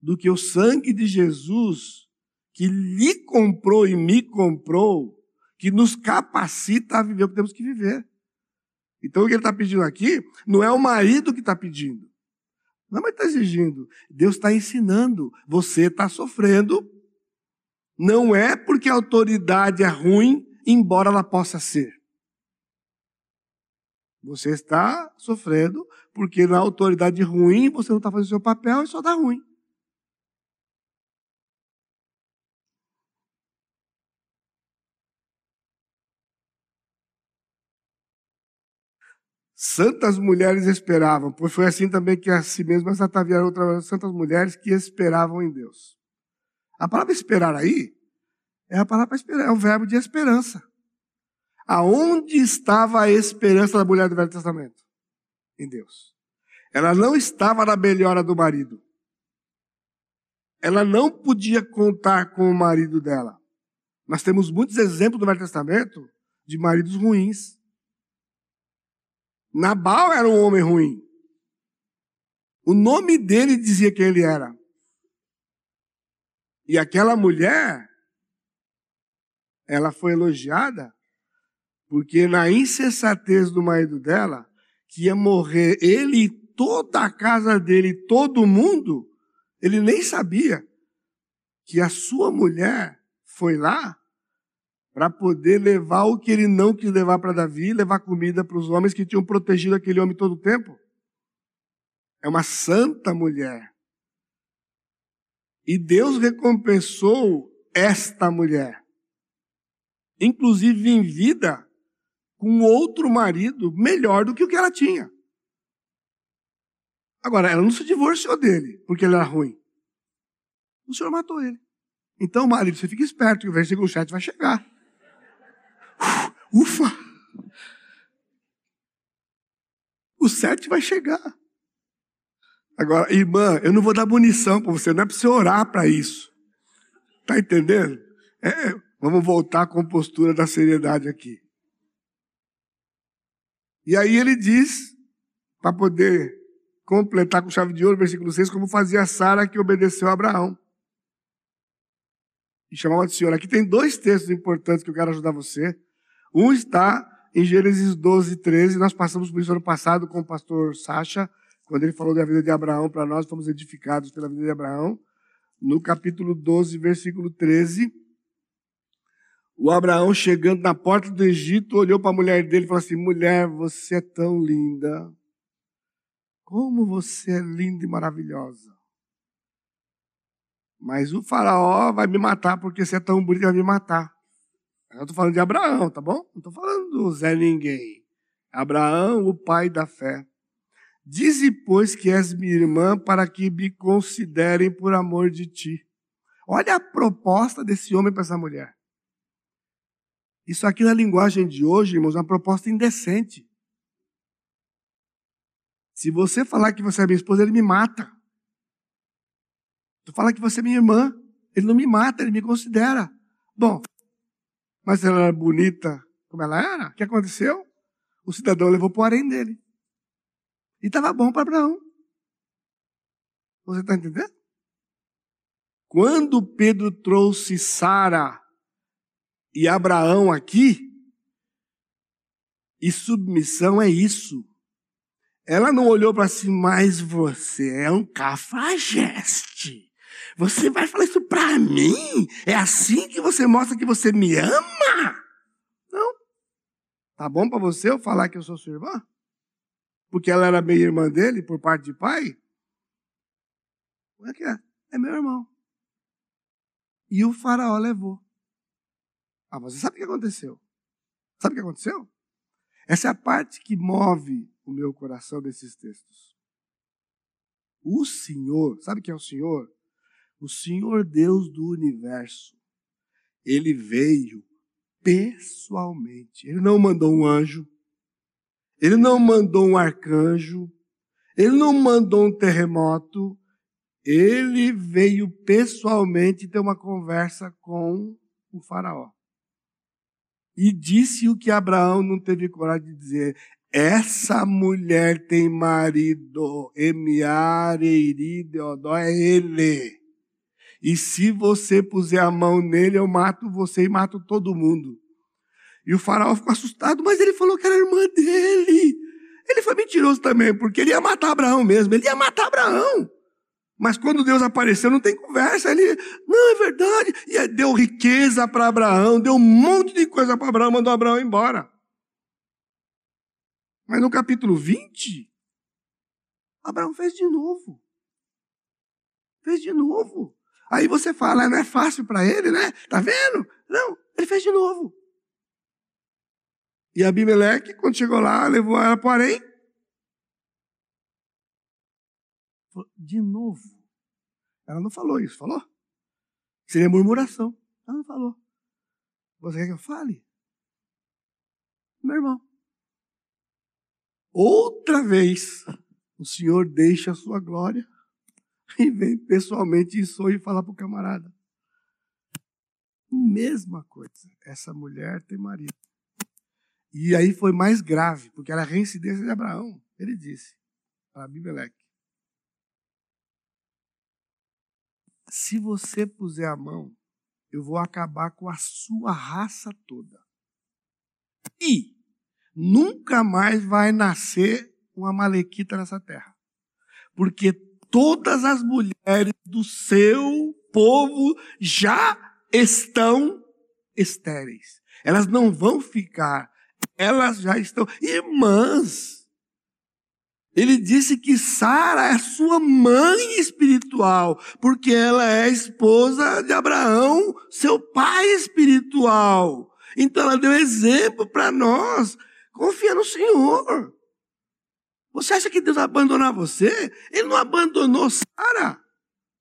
do que o sangue de Jesus que lhe comprou e me comprou, que nos capacita a viver o que temos que viver. Então o que ele está pedindo aqui não é o marido que está pedindo. Não, mas está exigindo. Deus está ensinando. Você está sofrendo. Não é porque a autoridade é ruim, embora ela possa ser. Você está sofrendo porque na autoridade ruim você não está fazendo o seu papel e só dá ruim. Santas mulheres esperavam, pois foi assim também que assim mesmo essa havia outras santas mulheres que esperavam em Deus. A palavra esperar aí é a palavra esperar, é o verbo de esperança. Aonde estava a esperança da mulher do Velho Testamento? Em Deus. Ela não estava na melhora do marido. Ela não podia contar com o marido dela. Nós temos muitos exemplos do Velho Testamento de maridos ruins. Nabal era um homem ruim. O nome dele dizia quem ele era. E aquela mulher, ela foi elogiada porque na insensatez do marido dela, que ia morrer ele e toda a casa dele, todo mundo, ele nem sabia que a sua mulher foi lá para poder levar o que ele não quis levar para Davi, levar comida para os homens que tinham protegido aquele homem todo o tempo. É uma santa mulher. E Deus recompensou esta mulher, inclusive em vida, com outro marido melhor do que o que ela tinha. Agora, ela não se divorciou dele porque ele era ruim. O Senhor matou ele. Então, marido, você fica esperto que o versículo 7 vai chegar. Ufa! O sete vai chegar. Agora, irmã, eu não vou dar munição para você, não é para você orar para isso. Tá entendendo? É, vamos voltar à compostura da seriedade aqui. E aí ele diz, para poder completar com chave de ouro, versículo 6, como fazia Sara que obedeceu a Abraão. E chamava de Senhor. Aqui tem dois textos importantes que eu quero ajudar você. Um está em Gênesis 12, 13. Nós passamos por isso ano passado com o pastor Sacha, quando ele falou da vida de Abraão para nós, fomos edificados pela vida de Abraão. No capítulo 12, versículo 13. O Abraão, chegando na porta do Egito, olhou para a mulher dele e falou assim: Mulher, você é tão linda. Como você é linda e maravilhosa. Mas o faraó vai me matar porque você é tão bonito, vai me matar. Eu estou falando de Abraão, tá bom? Não estou falando do Zé Ninguém. Abraão, o pai da fé. Dize, pois, que és minha irmã para que me considerem por amor de ti. Olha a proposta desse homem para essa mulher. Isso aqui na linguagem de hoje, irmãos, é uma proposta indecente. Se você falar que você é minha esposa, ele me mata. Tu fala que você é minha irmã, ele não me mata, ele me considera. Bom, mas ela era bonita como ela era. O que aconteceu? O cidadão levou para o harém dele. E estava bom para Abraão. Você está entendendo? Quando Pedro trouxe Sara e Abraão aqui, e submissão é isso. Ela não olhou para si, mas você é um cafajeste. Você vai falar isso para mim? É assim que você mostra que você me ama? Não. Tá bom para você eu falar que eu sou sua irmã? Porque ela era meia irmã dele por parte de pai? Como é que é? É meu irmão. E o faraó levou. Ah, você sabe o que aconteceu? Sabe o que aconteceu? Essa é a parte que move o meu coração desses textos. O Senhor, sabe quem é o Senhor? O Senhor Deus do universo, ele veio pessoalmente. Ele não mandou um anjo, ele não mandou um arcanjo, ele não mandou um terremoto, ele veio pessoalmente ter uma conversa com o Faraó. E disse o que Abraão não teve coragem de dizer: essa mulher tem marido, Emiare, Deodó, é ele. E se você puser a mão nele, eu mato você e mato todo mundo. E o faraó ficou assustado, mas ele falou que era irmã dele. Ele foi mentiroso também, porque ele ia matar Abraão mesmo, ele ia matar Abraão. Mas quando Deus apareceu, não tem conversa. Ele, não, é verdade. E deu riqueza para Abraão, deu um monte de coisa para Abraão, mandou Abraão embora. Mas no capítulo 20, Abraão fez de novo. Fez de novo. Aí você fala, ah, não é fácil para ele, né? Tá vendo? Não, ele fez de novo. E Abimeleque, quando chegou lá, levou ela para o Arém. De novo. Ela não falou isso, falou? Seria murmuração. Ela não falou. Você quer que eu fale? Meu irmão. Outra vez, o Senhor deixa a sua glória e vem pessoalmente em sonho falar para o camarada. Mesma coisa. Essa mulher tem marido. E aí foi mais grave, porque era a reincidência de Abraão. Ele disse para Abimeleque: Se você puser a mão, eu vou acabar com a sua raça toda. E nunca mais vai nascer uma malequita nessa terra. Porque todas as mulheres do seu povo já estão estéreis. Elas não vão ficar, elas já estão. Irmãs, ele disse que Sara é sua mãe espiritual, porque ela é esposa de Abraão, seu pai espiritual. Então ela deu exemplo para nós. Confia no Senhor. Você acha que Deus vai abandonar você? Ele não abandonou Sara.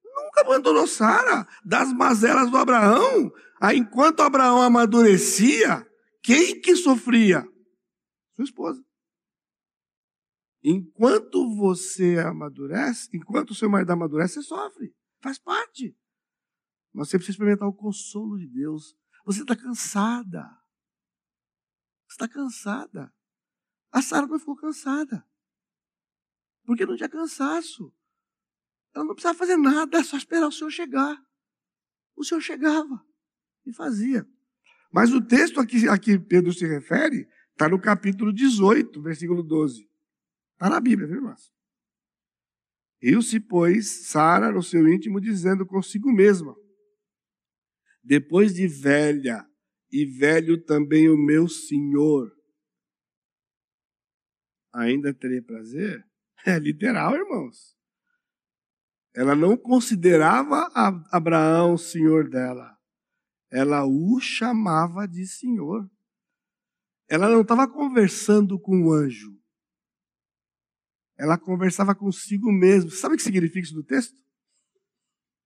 Nunca abandonou Sara. Das mazelas do Abraão. Aí, enquanto Abraão amadurecia, quem que sofria? Sua esposa. Enquanto você amadurece, enquanto o seu marido amadurece, você sofre. Faz parte. Mas você precisa experimentar o consolo de Deus. Você está cansada. Você está cansada. A Sara não ficou cansada. Porque não tinha cansaço. Ela não precisava fazer nada, só esperar o Senhor chegar. O Senhor chegava e fazia. Mas o texto a que, a que Pedro se refere está no capítulo 18, versículo 12. Está na Bíblia, viu, irmãos? Riu-se, pois, Sara no seu íntimo, dizendo consigo mesma: Depois de velha, e velho também o meu senhor, ainda terei prazer? É literal, irmãos. Ela não considerava Abraão senhor dela. Ela o chamava de senhor. Ela não estava conversando com o anjo ela conversava consigo mesma. Sabe o que significa isso do texto?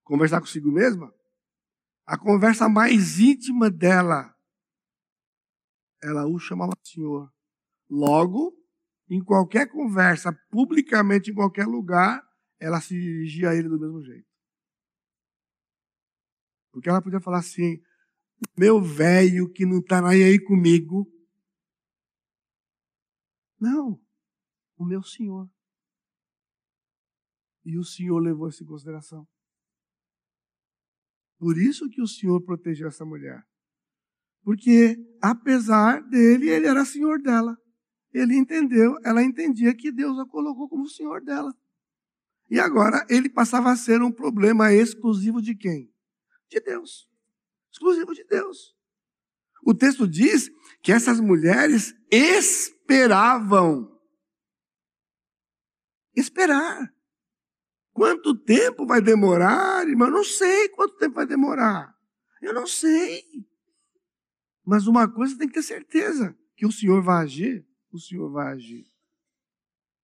Conversar consigo mesma? A conversa mais íntima dela, ela o chamava Senhor. Logo, em qualquer conversa, publicamente, em qualquer lugar, ela se dirigia a ele do mesmo jeito. Porque ela podia falar assim: meu velho que não está aí comigo. Não, o meu Senhor. E o Senhor levou isso em consideração. Por isso que o Senhor protegeu essa mulher. Porque, apesar dele, ele era senhor dela. Ele entendeu, ela entendia que Deus a colocou como senhor dela. E agora ele passava a ser um problema exclusivo de quem? De Deus. Exclusivo de Deus. O texto diz que essas mulheres esperavam. Esperar. Quanto tempo vai demorar, irmão? Eu não sei quanto tempo vai demorar. Eu não sei. Mas uma coisa tem que ter certeza: que o Senhor vai agir. O Senhor vai agir.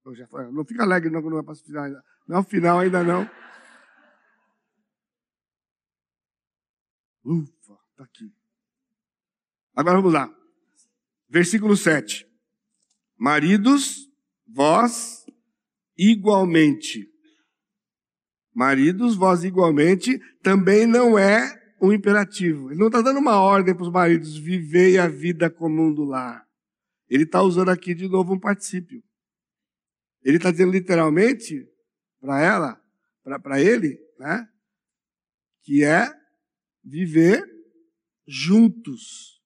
Eu já falei, não fica alegre, não, não é para final ainda. Não o final ainda não. Ufa, está aqui. Agora vamos lá. Versículo 7. Maridos, vós igualmente Maridos, vós igualmente, também não é um imperativo. Ele não está dando uma ordem para os maridos, vivei a vida comum do lar. Ele está usando aqui de novo um particípio. Ele está dizendo literalmente para ela, para ele, né? Que é viver juntos.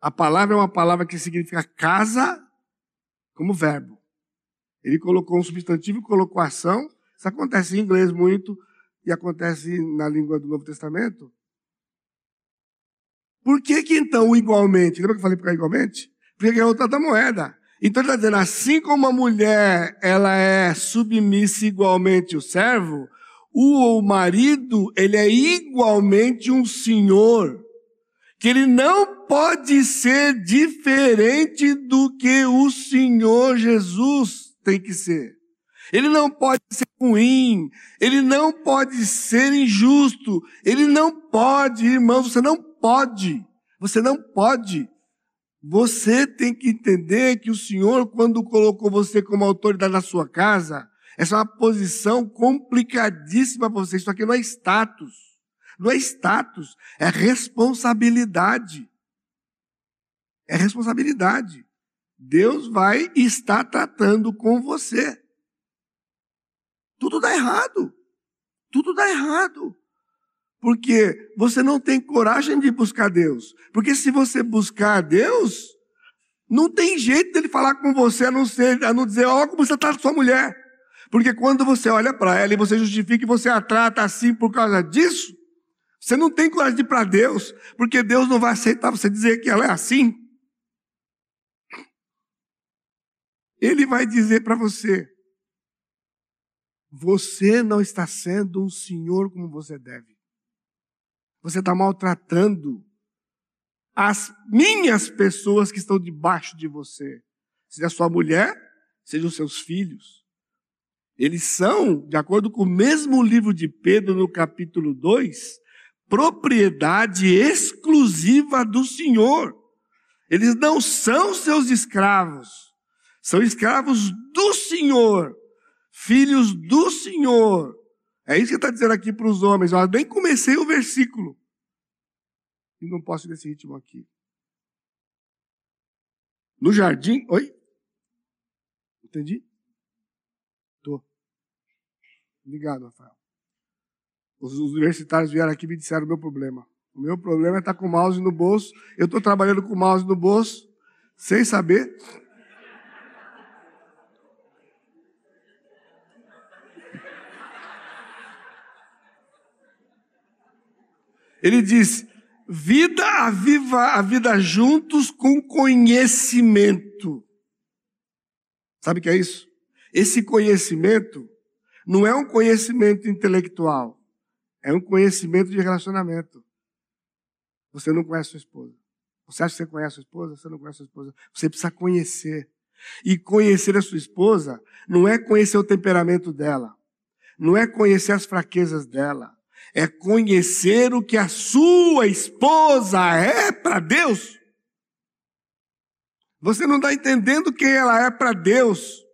A palavra é uma palavra que significa casa como verbo. Ele colocou um substantivo, colocou ação isso acontece em inglês muito e acontece na língua do Novo Testamento. Por que que então igualmente? Lembra que eu falei para igualmente? Porque é outra da moeda. Então ele está dizendo, assim como a mulher ela é submissa igualmente ao servo, o marido ele é igualmente um senhor, que ele não pode ser diferente do que o Senhor Jesus tem que ser. Ele não pode ser ruim, ele não pode ser injusto, ele não pode, irmãos, você não pode, você não pode. Você tem que entender que o Senhor, quando colocou você como autoridade na sua casa, essa é uma posição complicadíssima para você. Isso aqui não é status. Não é status, é responsabilidade. É responsabilidade. Deus vai estar tratando com você. Tudo dá errado. Tudo dá errado. Porque você não tem coragem de buscar Deus. Porque se você buscar Deus, não tem jeito dele falar com você a não, ser, a não dizer, ó, como você trata sua mulher. Porque quando você olha para ela e você justifica que você a trata assim por causa disso, você não tem coragem de ir para Deus, porque Deus não vai aceitar você dizer que ela é assim. Ele vai dizer para você: você não está sendo um senhor como você deve. Você está maltratando as minhas pessoas que estão debaixo de você. Seja a sua mulher, seja os seus filhos. Eles são, de acordo com o mesmo livro de Pedro, no capítulo 2, propriedade exclusiva do Senhor. Eles não são seus escravos, são escravos do Senhor filhos do Senhor. É isso que está dizendo aqui para os homens. Eu nem comecei o versículo. E não posso ir nesse ritmo aqui. No jardim. Oi? Entendi? Tô. Obrigado, Rafael. Os universitários vieram aqui e me disseram o meu problema. O meu problema é estar com o mouse no bolso. Eu estou trabalhando com o mouse no bolso, sem saber. Ele diz: vida aviva a vida juntos com conhecimento. Sabe o que é isso? Esse conhecimento não é um conhecimento intelectual, é um conhecimento de relacionamento. Você não conhece sua esposa. Você acha que você conhece sua esposa? Você não conhece sua esposa. Você precisa conhecer. E conhecer a sua esposa não é conhecer o temperamento dela, não é conhecer as fraquezas dela, é conhecer o que a sua esposa é para Deus. Você não está entendendo quem ela é para Deus.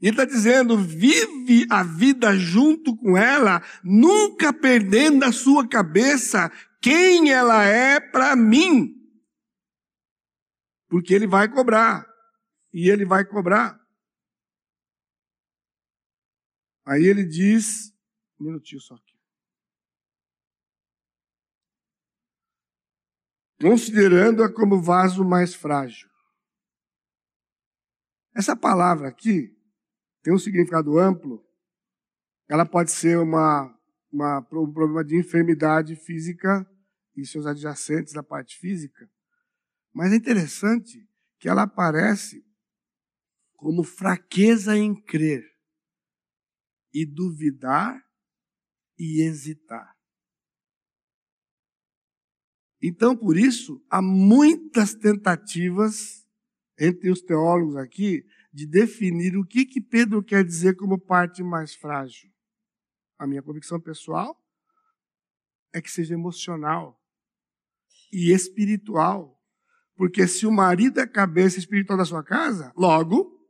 Ele está dizendo, vive a vida junto com ela, nunca perdendo da sua cabeça quem ela é para mim. Porque ele vai cobrar. E ele vai cobrar. Aí ele diz, um minutinho só aqui. Considerando-a como vaso mais frágil. Essa palavra aqui tem um significado amplo. Ela pode ser uma, uma, um problema de enfermidade física e seus adjacentes da parte física. Mas é interessante que ela aparece como fraqueza em crer e duvidar e hesitar. Então, por isso, há muitas tentativas entre os teólogos aqui de definir o que, que Pedro quer dizer como parte mais frágil. A minha convicção pessoal é que seja emocional e espiritual. Porque se o marido é a cabeça espiritual da sua casa, logo,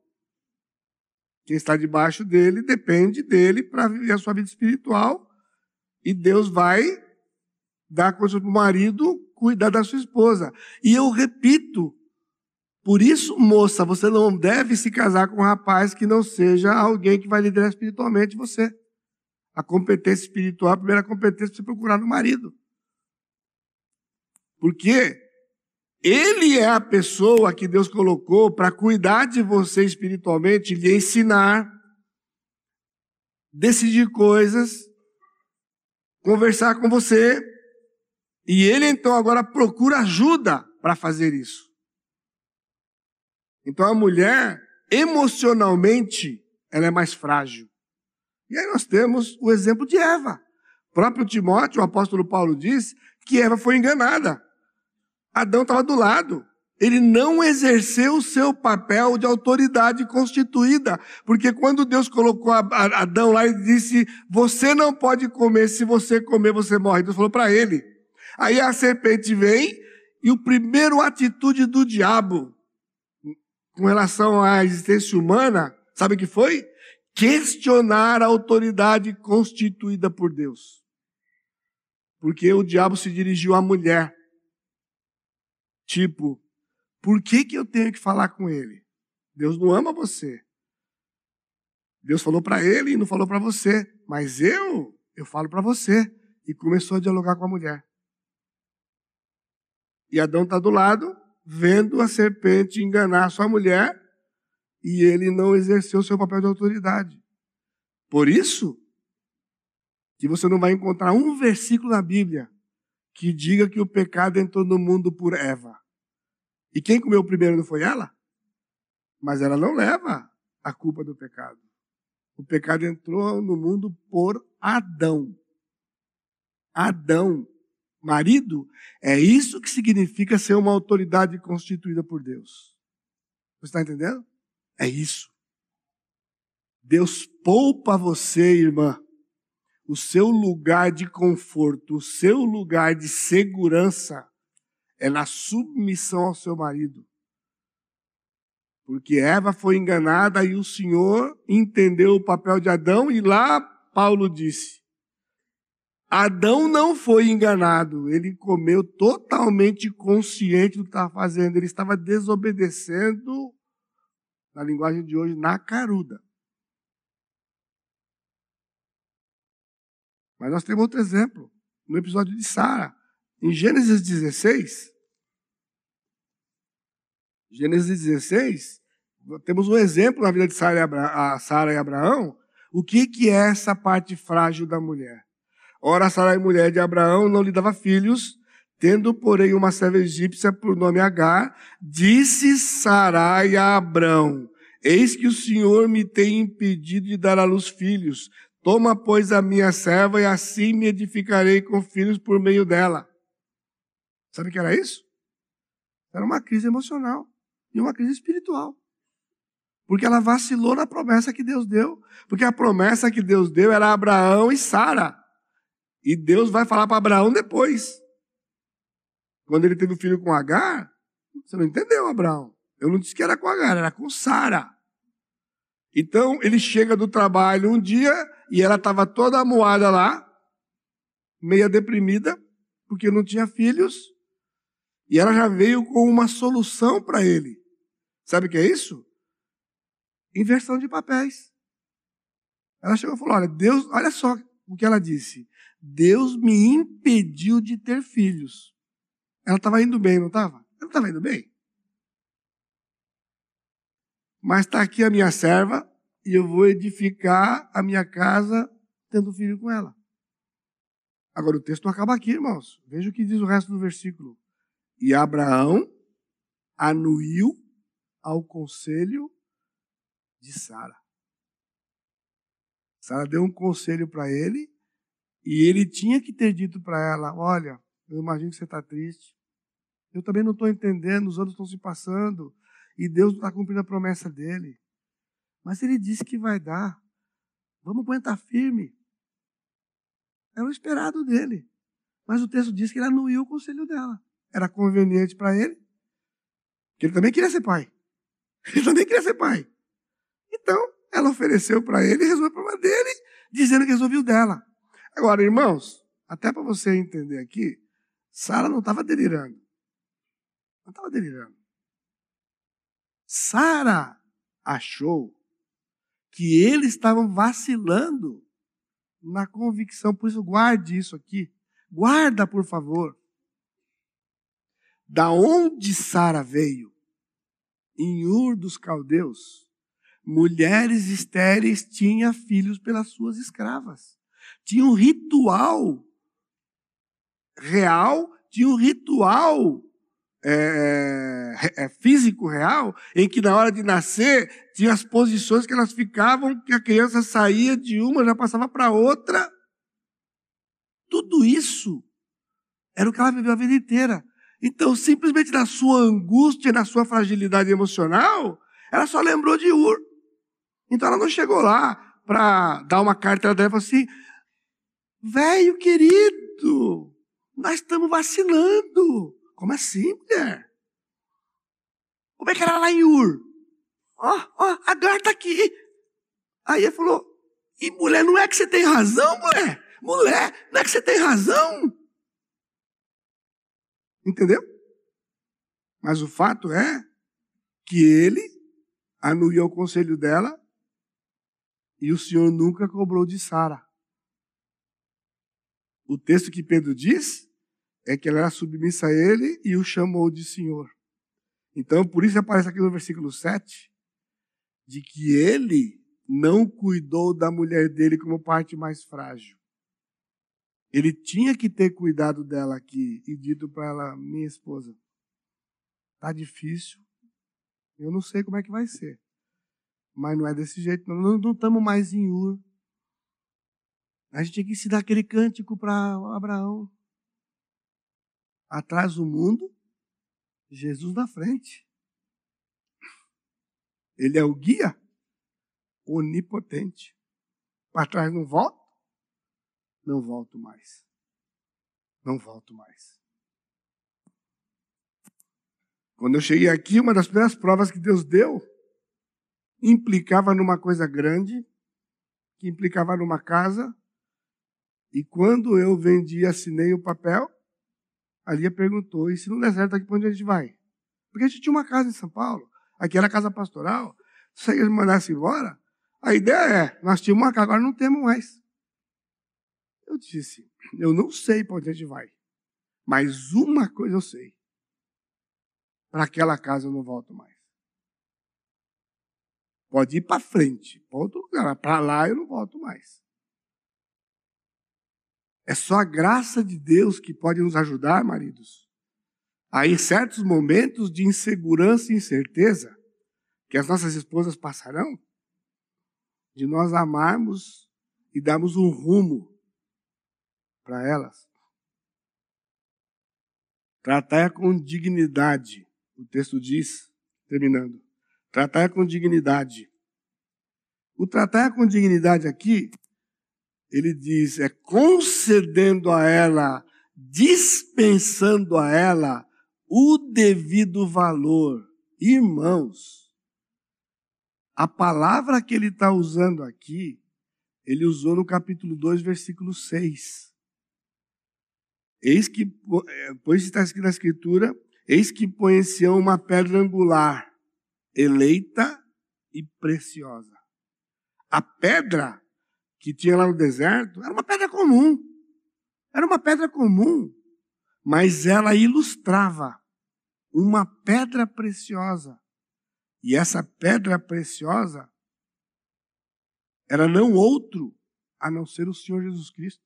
quem está debaixo dele depende dele para viver a sua vida espiritual. E Deus vai dar coisa para o marido cuidar da sua esposa. E eu repito, por isso, moça, você não deve se casar com um rapaz que não seja alguém que vai liderar espiritualmente você. A competência espiritual, a primeira competência é você procurar no marido. Porque ele é a pessoa que Deus colocou para cuidar de você espiritualmente, lhe ensinar, decidir coisas, conversar com você, e ele então agora procura ajuda para fazer isso. Então a mulher, emocionalmente, ela é mais frágil. E aí nós temos o exemplo de Eva. O próprio Timóteo, o apóstolo Paulo diz que Eva foi enganada. Adão estava do lado. ele não exerceu o seu papel de autoridade constituída. Porque quando Deus colocou Adão lá e disse: Você não pode comer, se você comer, você morre. Deus falou para ele. Aí a serpente vem e o primeiro atitude do diabo com relação à existência humana, sabe o que foi? Questionar a autoridade constituída por Deus. Porque o diabo se dirigiu à mulher. Tipo, por que, que eu tenho que falar com ele? Deus não ama você. Deus falou para ele e não falou para você. Mas eu, eu falo para você. E começou a dialogar com a mulher. E Adão está do lado, vendo a serpente enganar sua mulher, e ele não exerceu seu papel de autoridade. Por isso, que você não vai encontrar um versículo na Bíblia que diga que o pecado entrou no mundo por Eva. E quem comeu primeiro não foi ela? Mas ela não leva a culpa do pecado. O pecado entrou no mundo por Adão. Adão, marido, é isso que significa ser uma autoridade constituída por Deus. Você está entendendo? É isso. Deus poupa você, irmã, o seu lugar de conforto, o seu lugar de segurança é na submissão ao seu marido. Porque Eva foi enganada e o Senhor entendeu o papel de Adão, e lá Paulo disse: Adão não foi enganado, ele comeu totalmente consciente do que estava fazendo, ele estava desobedecendo, na linguagem de hoje, na caruda. Mas nós temos outro exemplo, no episódio de Sara. Em Gênesis 16, Gênesis 16, temos um exemplo na vida de Sara e, Sara e Abraão, o que, que é essa parte frágil da mulher. Ora, Sara, mulher de Abraão, não lhe dava filhos, tendo, porém, uma serva egípcia por nome Agar, disse Sarai a Abraão, eis que o Senhor me tem impedido de dar à luz filhos, toma, pois, a minha serva e assim me edificarei com filhos por meio dela. Sabe o que era isso? Era uma crise emocional e uma crise espiritual. Porque ela vacilou na promessa que Deus deu. Porque a promessa que Deus deu era Abraão e Sara. E Deus vai falar para Abraão depois. Quando ele teve o um filho com Agar, você não entendeu, Abraão. Eu não disse que era com Agar, era com Sara. Então ele chega do trabalho um dia e ela estava toda amuada lá, meia deprimida, porque não tinha filhos. E ela já veio com uma solução para ele. Sabe o que é isso? Inversão de papéis. Ela chegou e falou: Olha, Deus, olha só o que ela disse. Deus me impediu de ter filhos. Ela estava indo bem, não estava? Ela estava indo bem. Mas está aqui a minha serva e eu vou edificar a minha casa tendo filho com ela. Agora o texto não acaba aqui, irmãos. Veja o que diz o resto do versículo. E Abraão anuiu ao conselho de Sara. Sara deu um conselho para ele e ele tinha que ter dito para ela: Olha, eu imagino que você está triste. Eu também não estou entendendo, os anos estão se passando e Deus não está cumprindo a promessa dele. Mas ele disse que vai dar. Vamos aguentar firme. Era o esperado dele. Mas o texto diz que ele anuiu o conselho dela. Era conveniente para ele, que ele também queria ser pai. Ele também queria ser pai. Então, ela ofereceu para ele e resolveu o problema dele, dizendo que resolveu dela. Agora, irmãos, até para você entender aqui, Sara não estava delirando. Não estava delirando. Sara achou que eles estavam vacilando na convicção. Por isso, guarde isso aqui. Guarda, por favor. Da onde Sara veio? Em Ur dos Caldeus, mulheres estéreis tinham filhos pelas suas escravas. Tinha um ritual real, tinha um ritual é, é, físico real, em que na hora de nascer tinha as posições que elas ficavam, que a criança saía de uma, já passava para outra. Tudo isso era o que ela viveu a vida inteira. Então, simplesmente na sua angústia, na sua fragilidade emocional, ela só lembrou de Ur. Então ela não chegou lá para dar uma carta, ela falou assim: velho querido, nós estamos vacilando. Como assim, mulher? Como é que era lá em Ur? Ó, oh, ó, oh, Agar está aqui. Aí ele falou: e mulher, não é que você tem razão, mulher? Mulher, não é que você tem razão? Entendeu? Mas o fato é que ele anuiu o conselho dela e o Senhor nunca cobrou de Sara. O texto que Pedro diz é que ela era submissa a ele e o chamou de Senhor. Então, por isso aparece aqui no versículo 7, de que ele não cuidou da mulher dele como parte mais frágil. Ele tinha que ter cuidado dela aqui e dito para ela, minha esposa, tá difícil, eu não sei como é que vai ser. Mas não é desse jeito, não. Não estamos mais em Ur. A gente tinha que ensinar aquele cântico para Abraão. Atrás do mundo, Jesus na frente. Ele é o guia onipotente. Para trás não volta? não volto mais. Não volto mais. Quando eu cheguei aqui, uma das primeiras provas que Deus deu implicava numa coisa grande, que implicava numa casa, e quando eu vendi e assinei o papel, a Lia perguntou: e se não der certo, aqui para onde a gente vai? Porque a gente tinha uma casa em São Paulo, aqui era a casa pastoral. Se eles mandassem embora, a ideia é: nós tínhamos uma casa, agora não temos mais. Eu disse: Eu não sei para onde a gente vai, mas uma coisa eu sei: para aquela casa eu não volto mais. Pode ir para frente, para outro lugar, para lá eu não volto mais. É só a graça de Deus que pode nos ajudar, maridos, a em certos momentos de insegurança e incerteza que as nossas esposas passarão, de nós amarmos e darmos um rumo para elas. Tratar com dignidade, o texto diz, terminando. Tratar com dignidade. O tratar com dignidade aqui, ele diz, é concedendo a ela, dispensando a ela o devido valor. Irmãos, a palavra que ele está usando aqui, ele usou no capítulo 2, versículo 6. Eis que, é, pois está escrito na Escritura, eis que põe em Sião uma pedra angular, eleita e preciosa. A pedra que tinha lá no deserto era uma pedra comum. Era uma pedra comum, mas ela ilustrava uma pedra preciosa. E essa pedra preciosa era não outro a não ser o Senhor Jesus Cristo.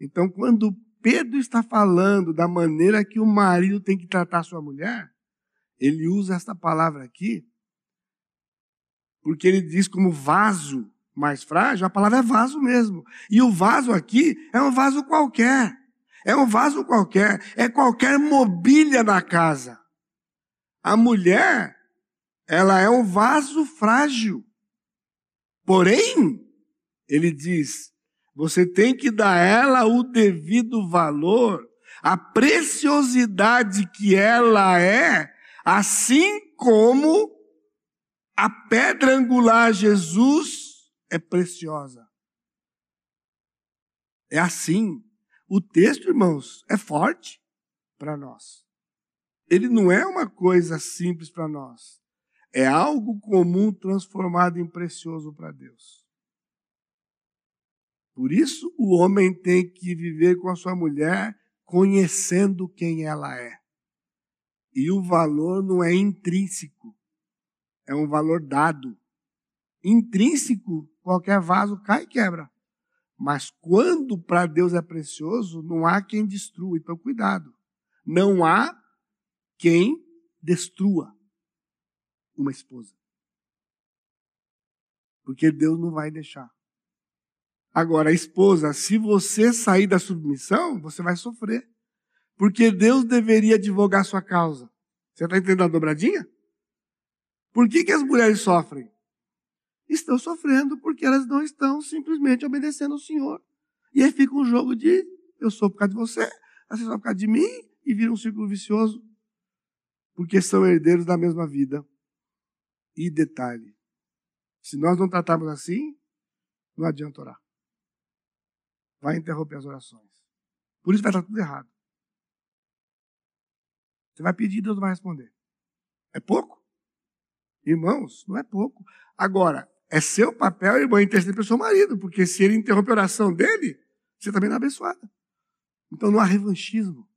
Então, quando Pedro está falando da maneira que o marido tem que tratar sua mulher, ele usa esta palavra aqui, porque ele diz como vaso mais frágil, a palavra é vaso mesmo. E o vaso aqui é um vaso qualquer. É um vaso qualquer. É qualquer mobília na casa. A mulher, ela é um vaso frágil. Porém, ele diz, você tem que dar a ela o devido valor, a preciosidade que ela é, assim como a pedra angular Jesus é preciosa. É assim. O texto, irmãos, é forte para nós. Ele não é uma coisa simples para nós. É algo comum transformado em precioso para Deus. Por isso, o homem tem que viver com a sua mulher conhecendo quem ela é. E o valor não é intrínseco, é um valor dado. Intrínseco, qualquer vaso cai e quebra. Mas quando para Deus é precioso, não há quem destrua. Então, cuidado. Não há quem destrua uma esposa. Porque Deus não vai deixar. Agora, a esposa, se você sair da submissão, você vai sofrer. Porque Deus deveria advogar sua causa. Você está entendendo a dobradinha? Por que, que as mulheres sofrem? Estão sofrendo porque elas não estão simplesmente obedecendo ao Senhor. E aí fica um jogo de eu sou por causa de você, você só por causa de mim, e vira um círculo vicioso. Porque são herdeiros da mesma vida. E detalhe: se nós não tratarmos assim, não adianta orar. Vai interromper as orações. Por isso vai estar tudo errado. Você vai pedir, Deus não vai responder. É pouco? Irmãos, não é pouco. Agora, é seu papel, irmão, interceder pelo seu marido, porque se ele interromper a oração dele, você também não é abençoada. Então não há revanchismo.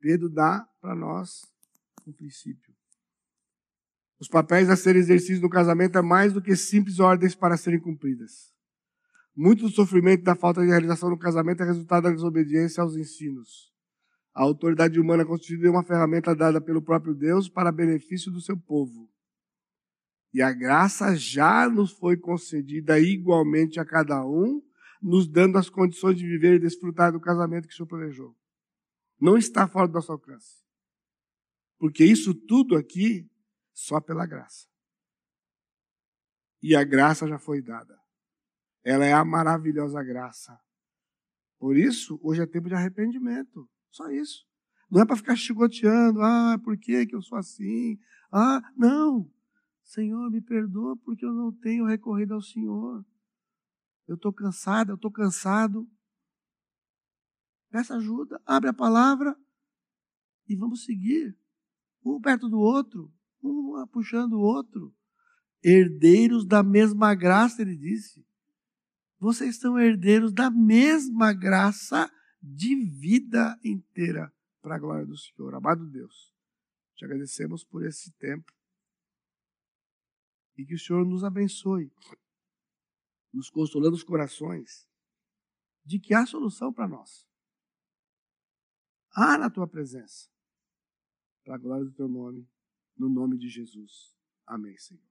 Pedro dá para nós um princípio. Os papéis a serem exercidos no casamento é mais do que simples ordens para serem cumpridas. Muito do sofrimento da falta de realização no casamento é resultado da desobediência aos ensinos. A autoridade humana constitui uma ferramenta dada pelo próprio Deus para benefício do seu povo. E a graça já nos foi concedida igualmente a cada um, nos dando as condições de viver e desfrutar do casamento que o Senhor planejou. Não está fora do nosso alcance. Porque isso tudo aqui só pela graça. E a graça já foi dada. Ela é a maravilhosa graça. Por isso, hoje é tempo de arrependimento. Só isso. Não é para ficar chicoteando, ah, por que, que eu sou assim? Ah, não. Senhor, me perdoa porque eu não tenho recorrido ao Senhor. Eu estou cansado, eu estou cansado. Peça ajuda, abre a palavra e vamos seguir, um perto do outro, um puxando o outro. Herdeiros da mesma graça, ele disse. Vocês são herdeiros da mesma graça de vida inteira para a glória do Senhor. Amado Deus, te agradecemos por esse tempo e que o Senhor nos abençoe, nos consolando os corações de que há solução para nós. Há na tua presença, para a glória do teu nome no nome de Jesus. Amém, Senhor.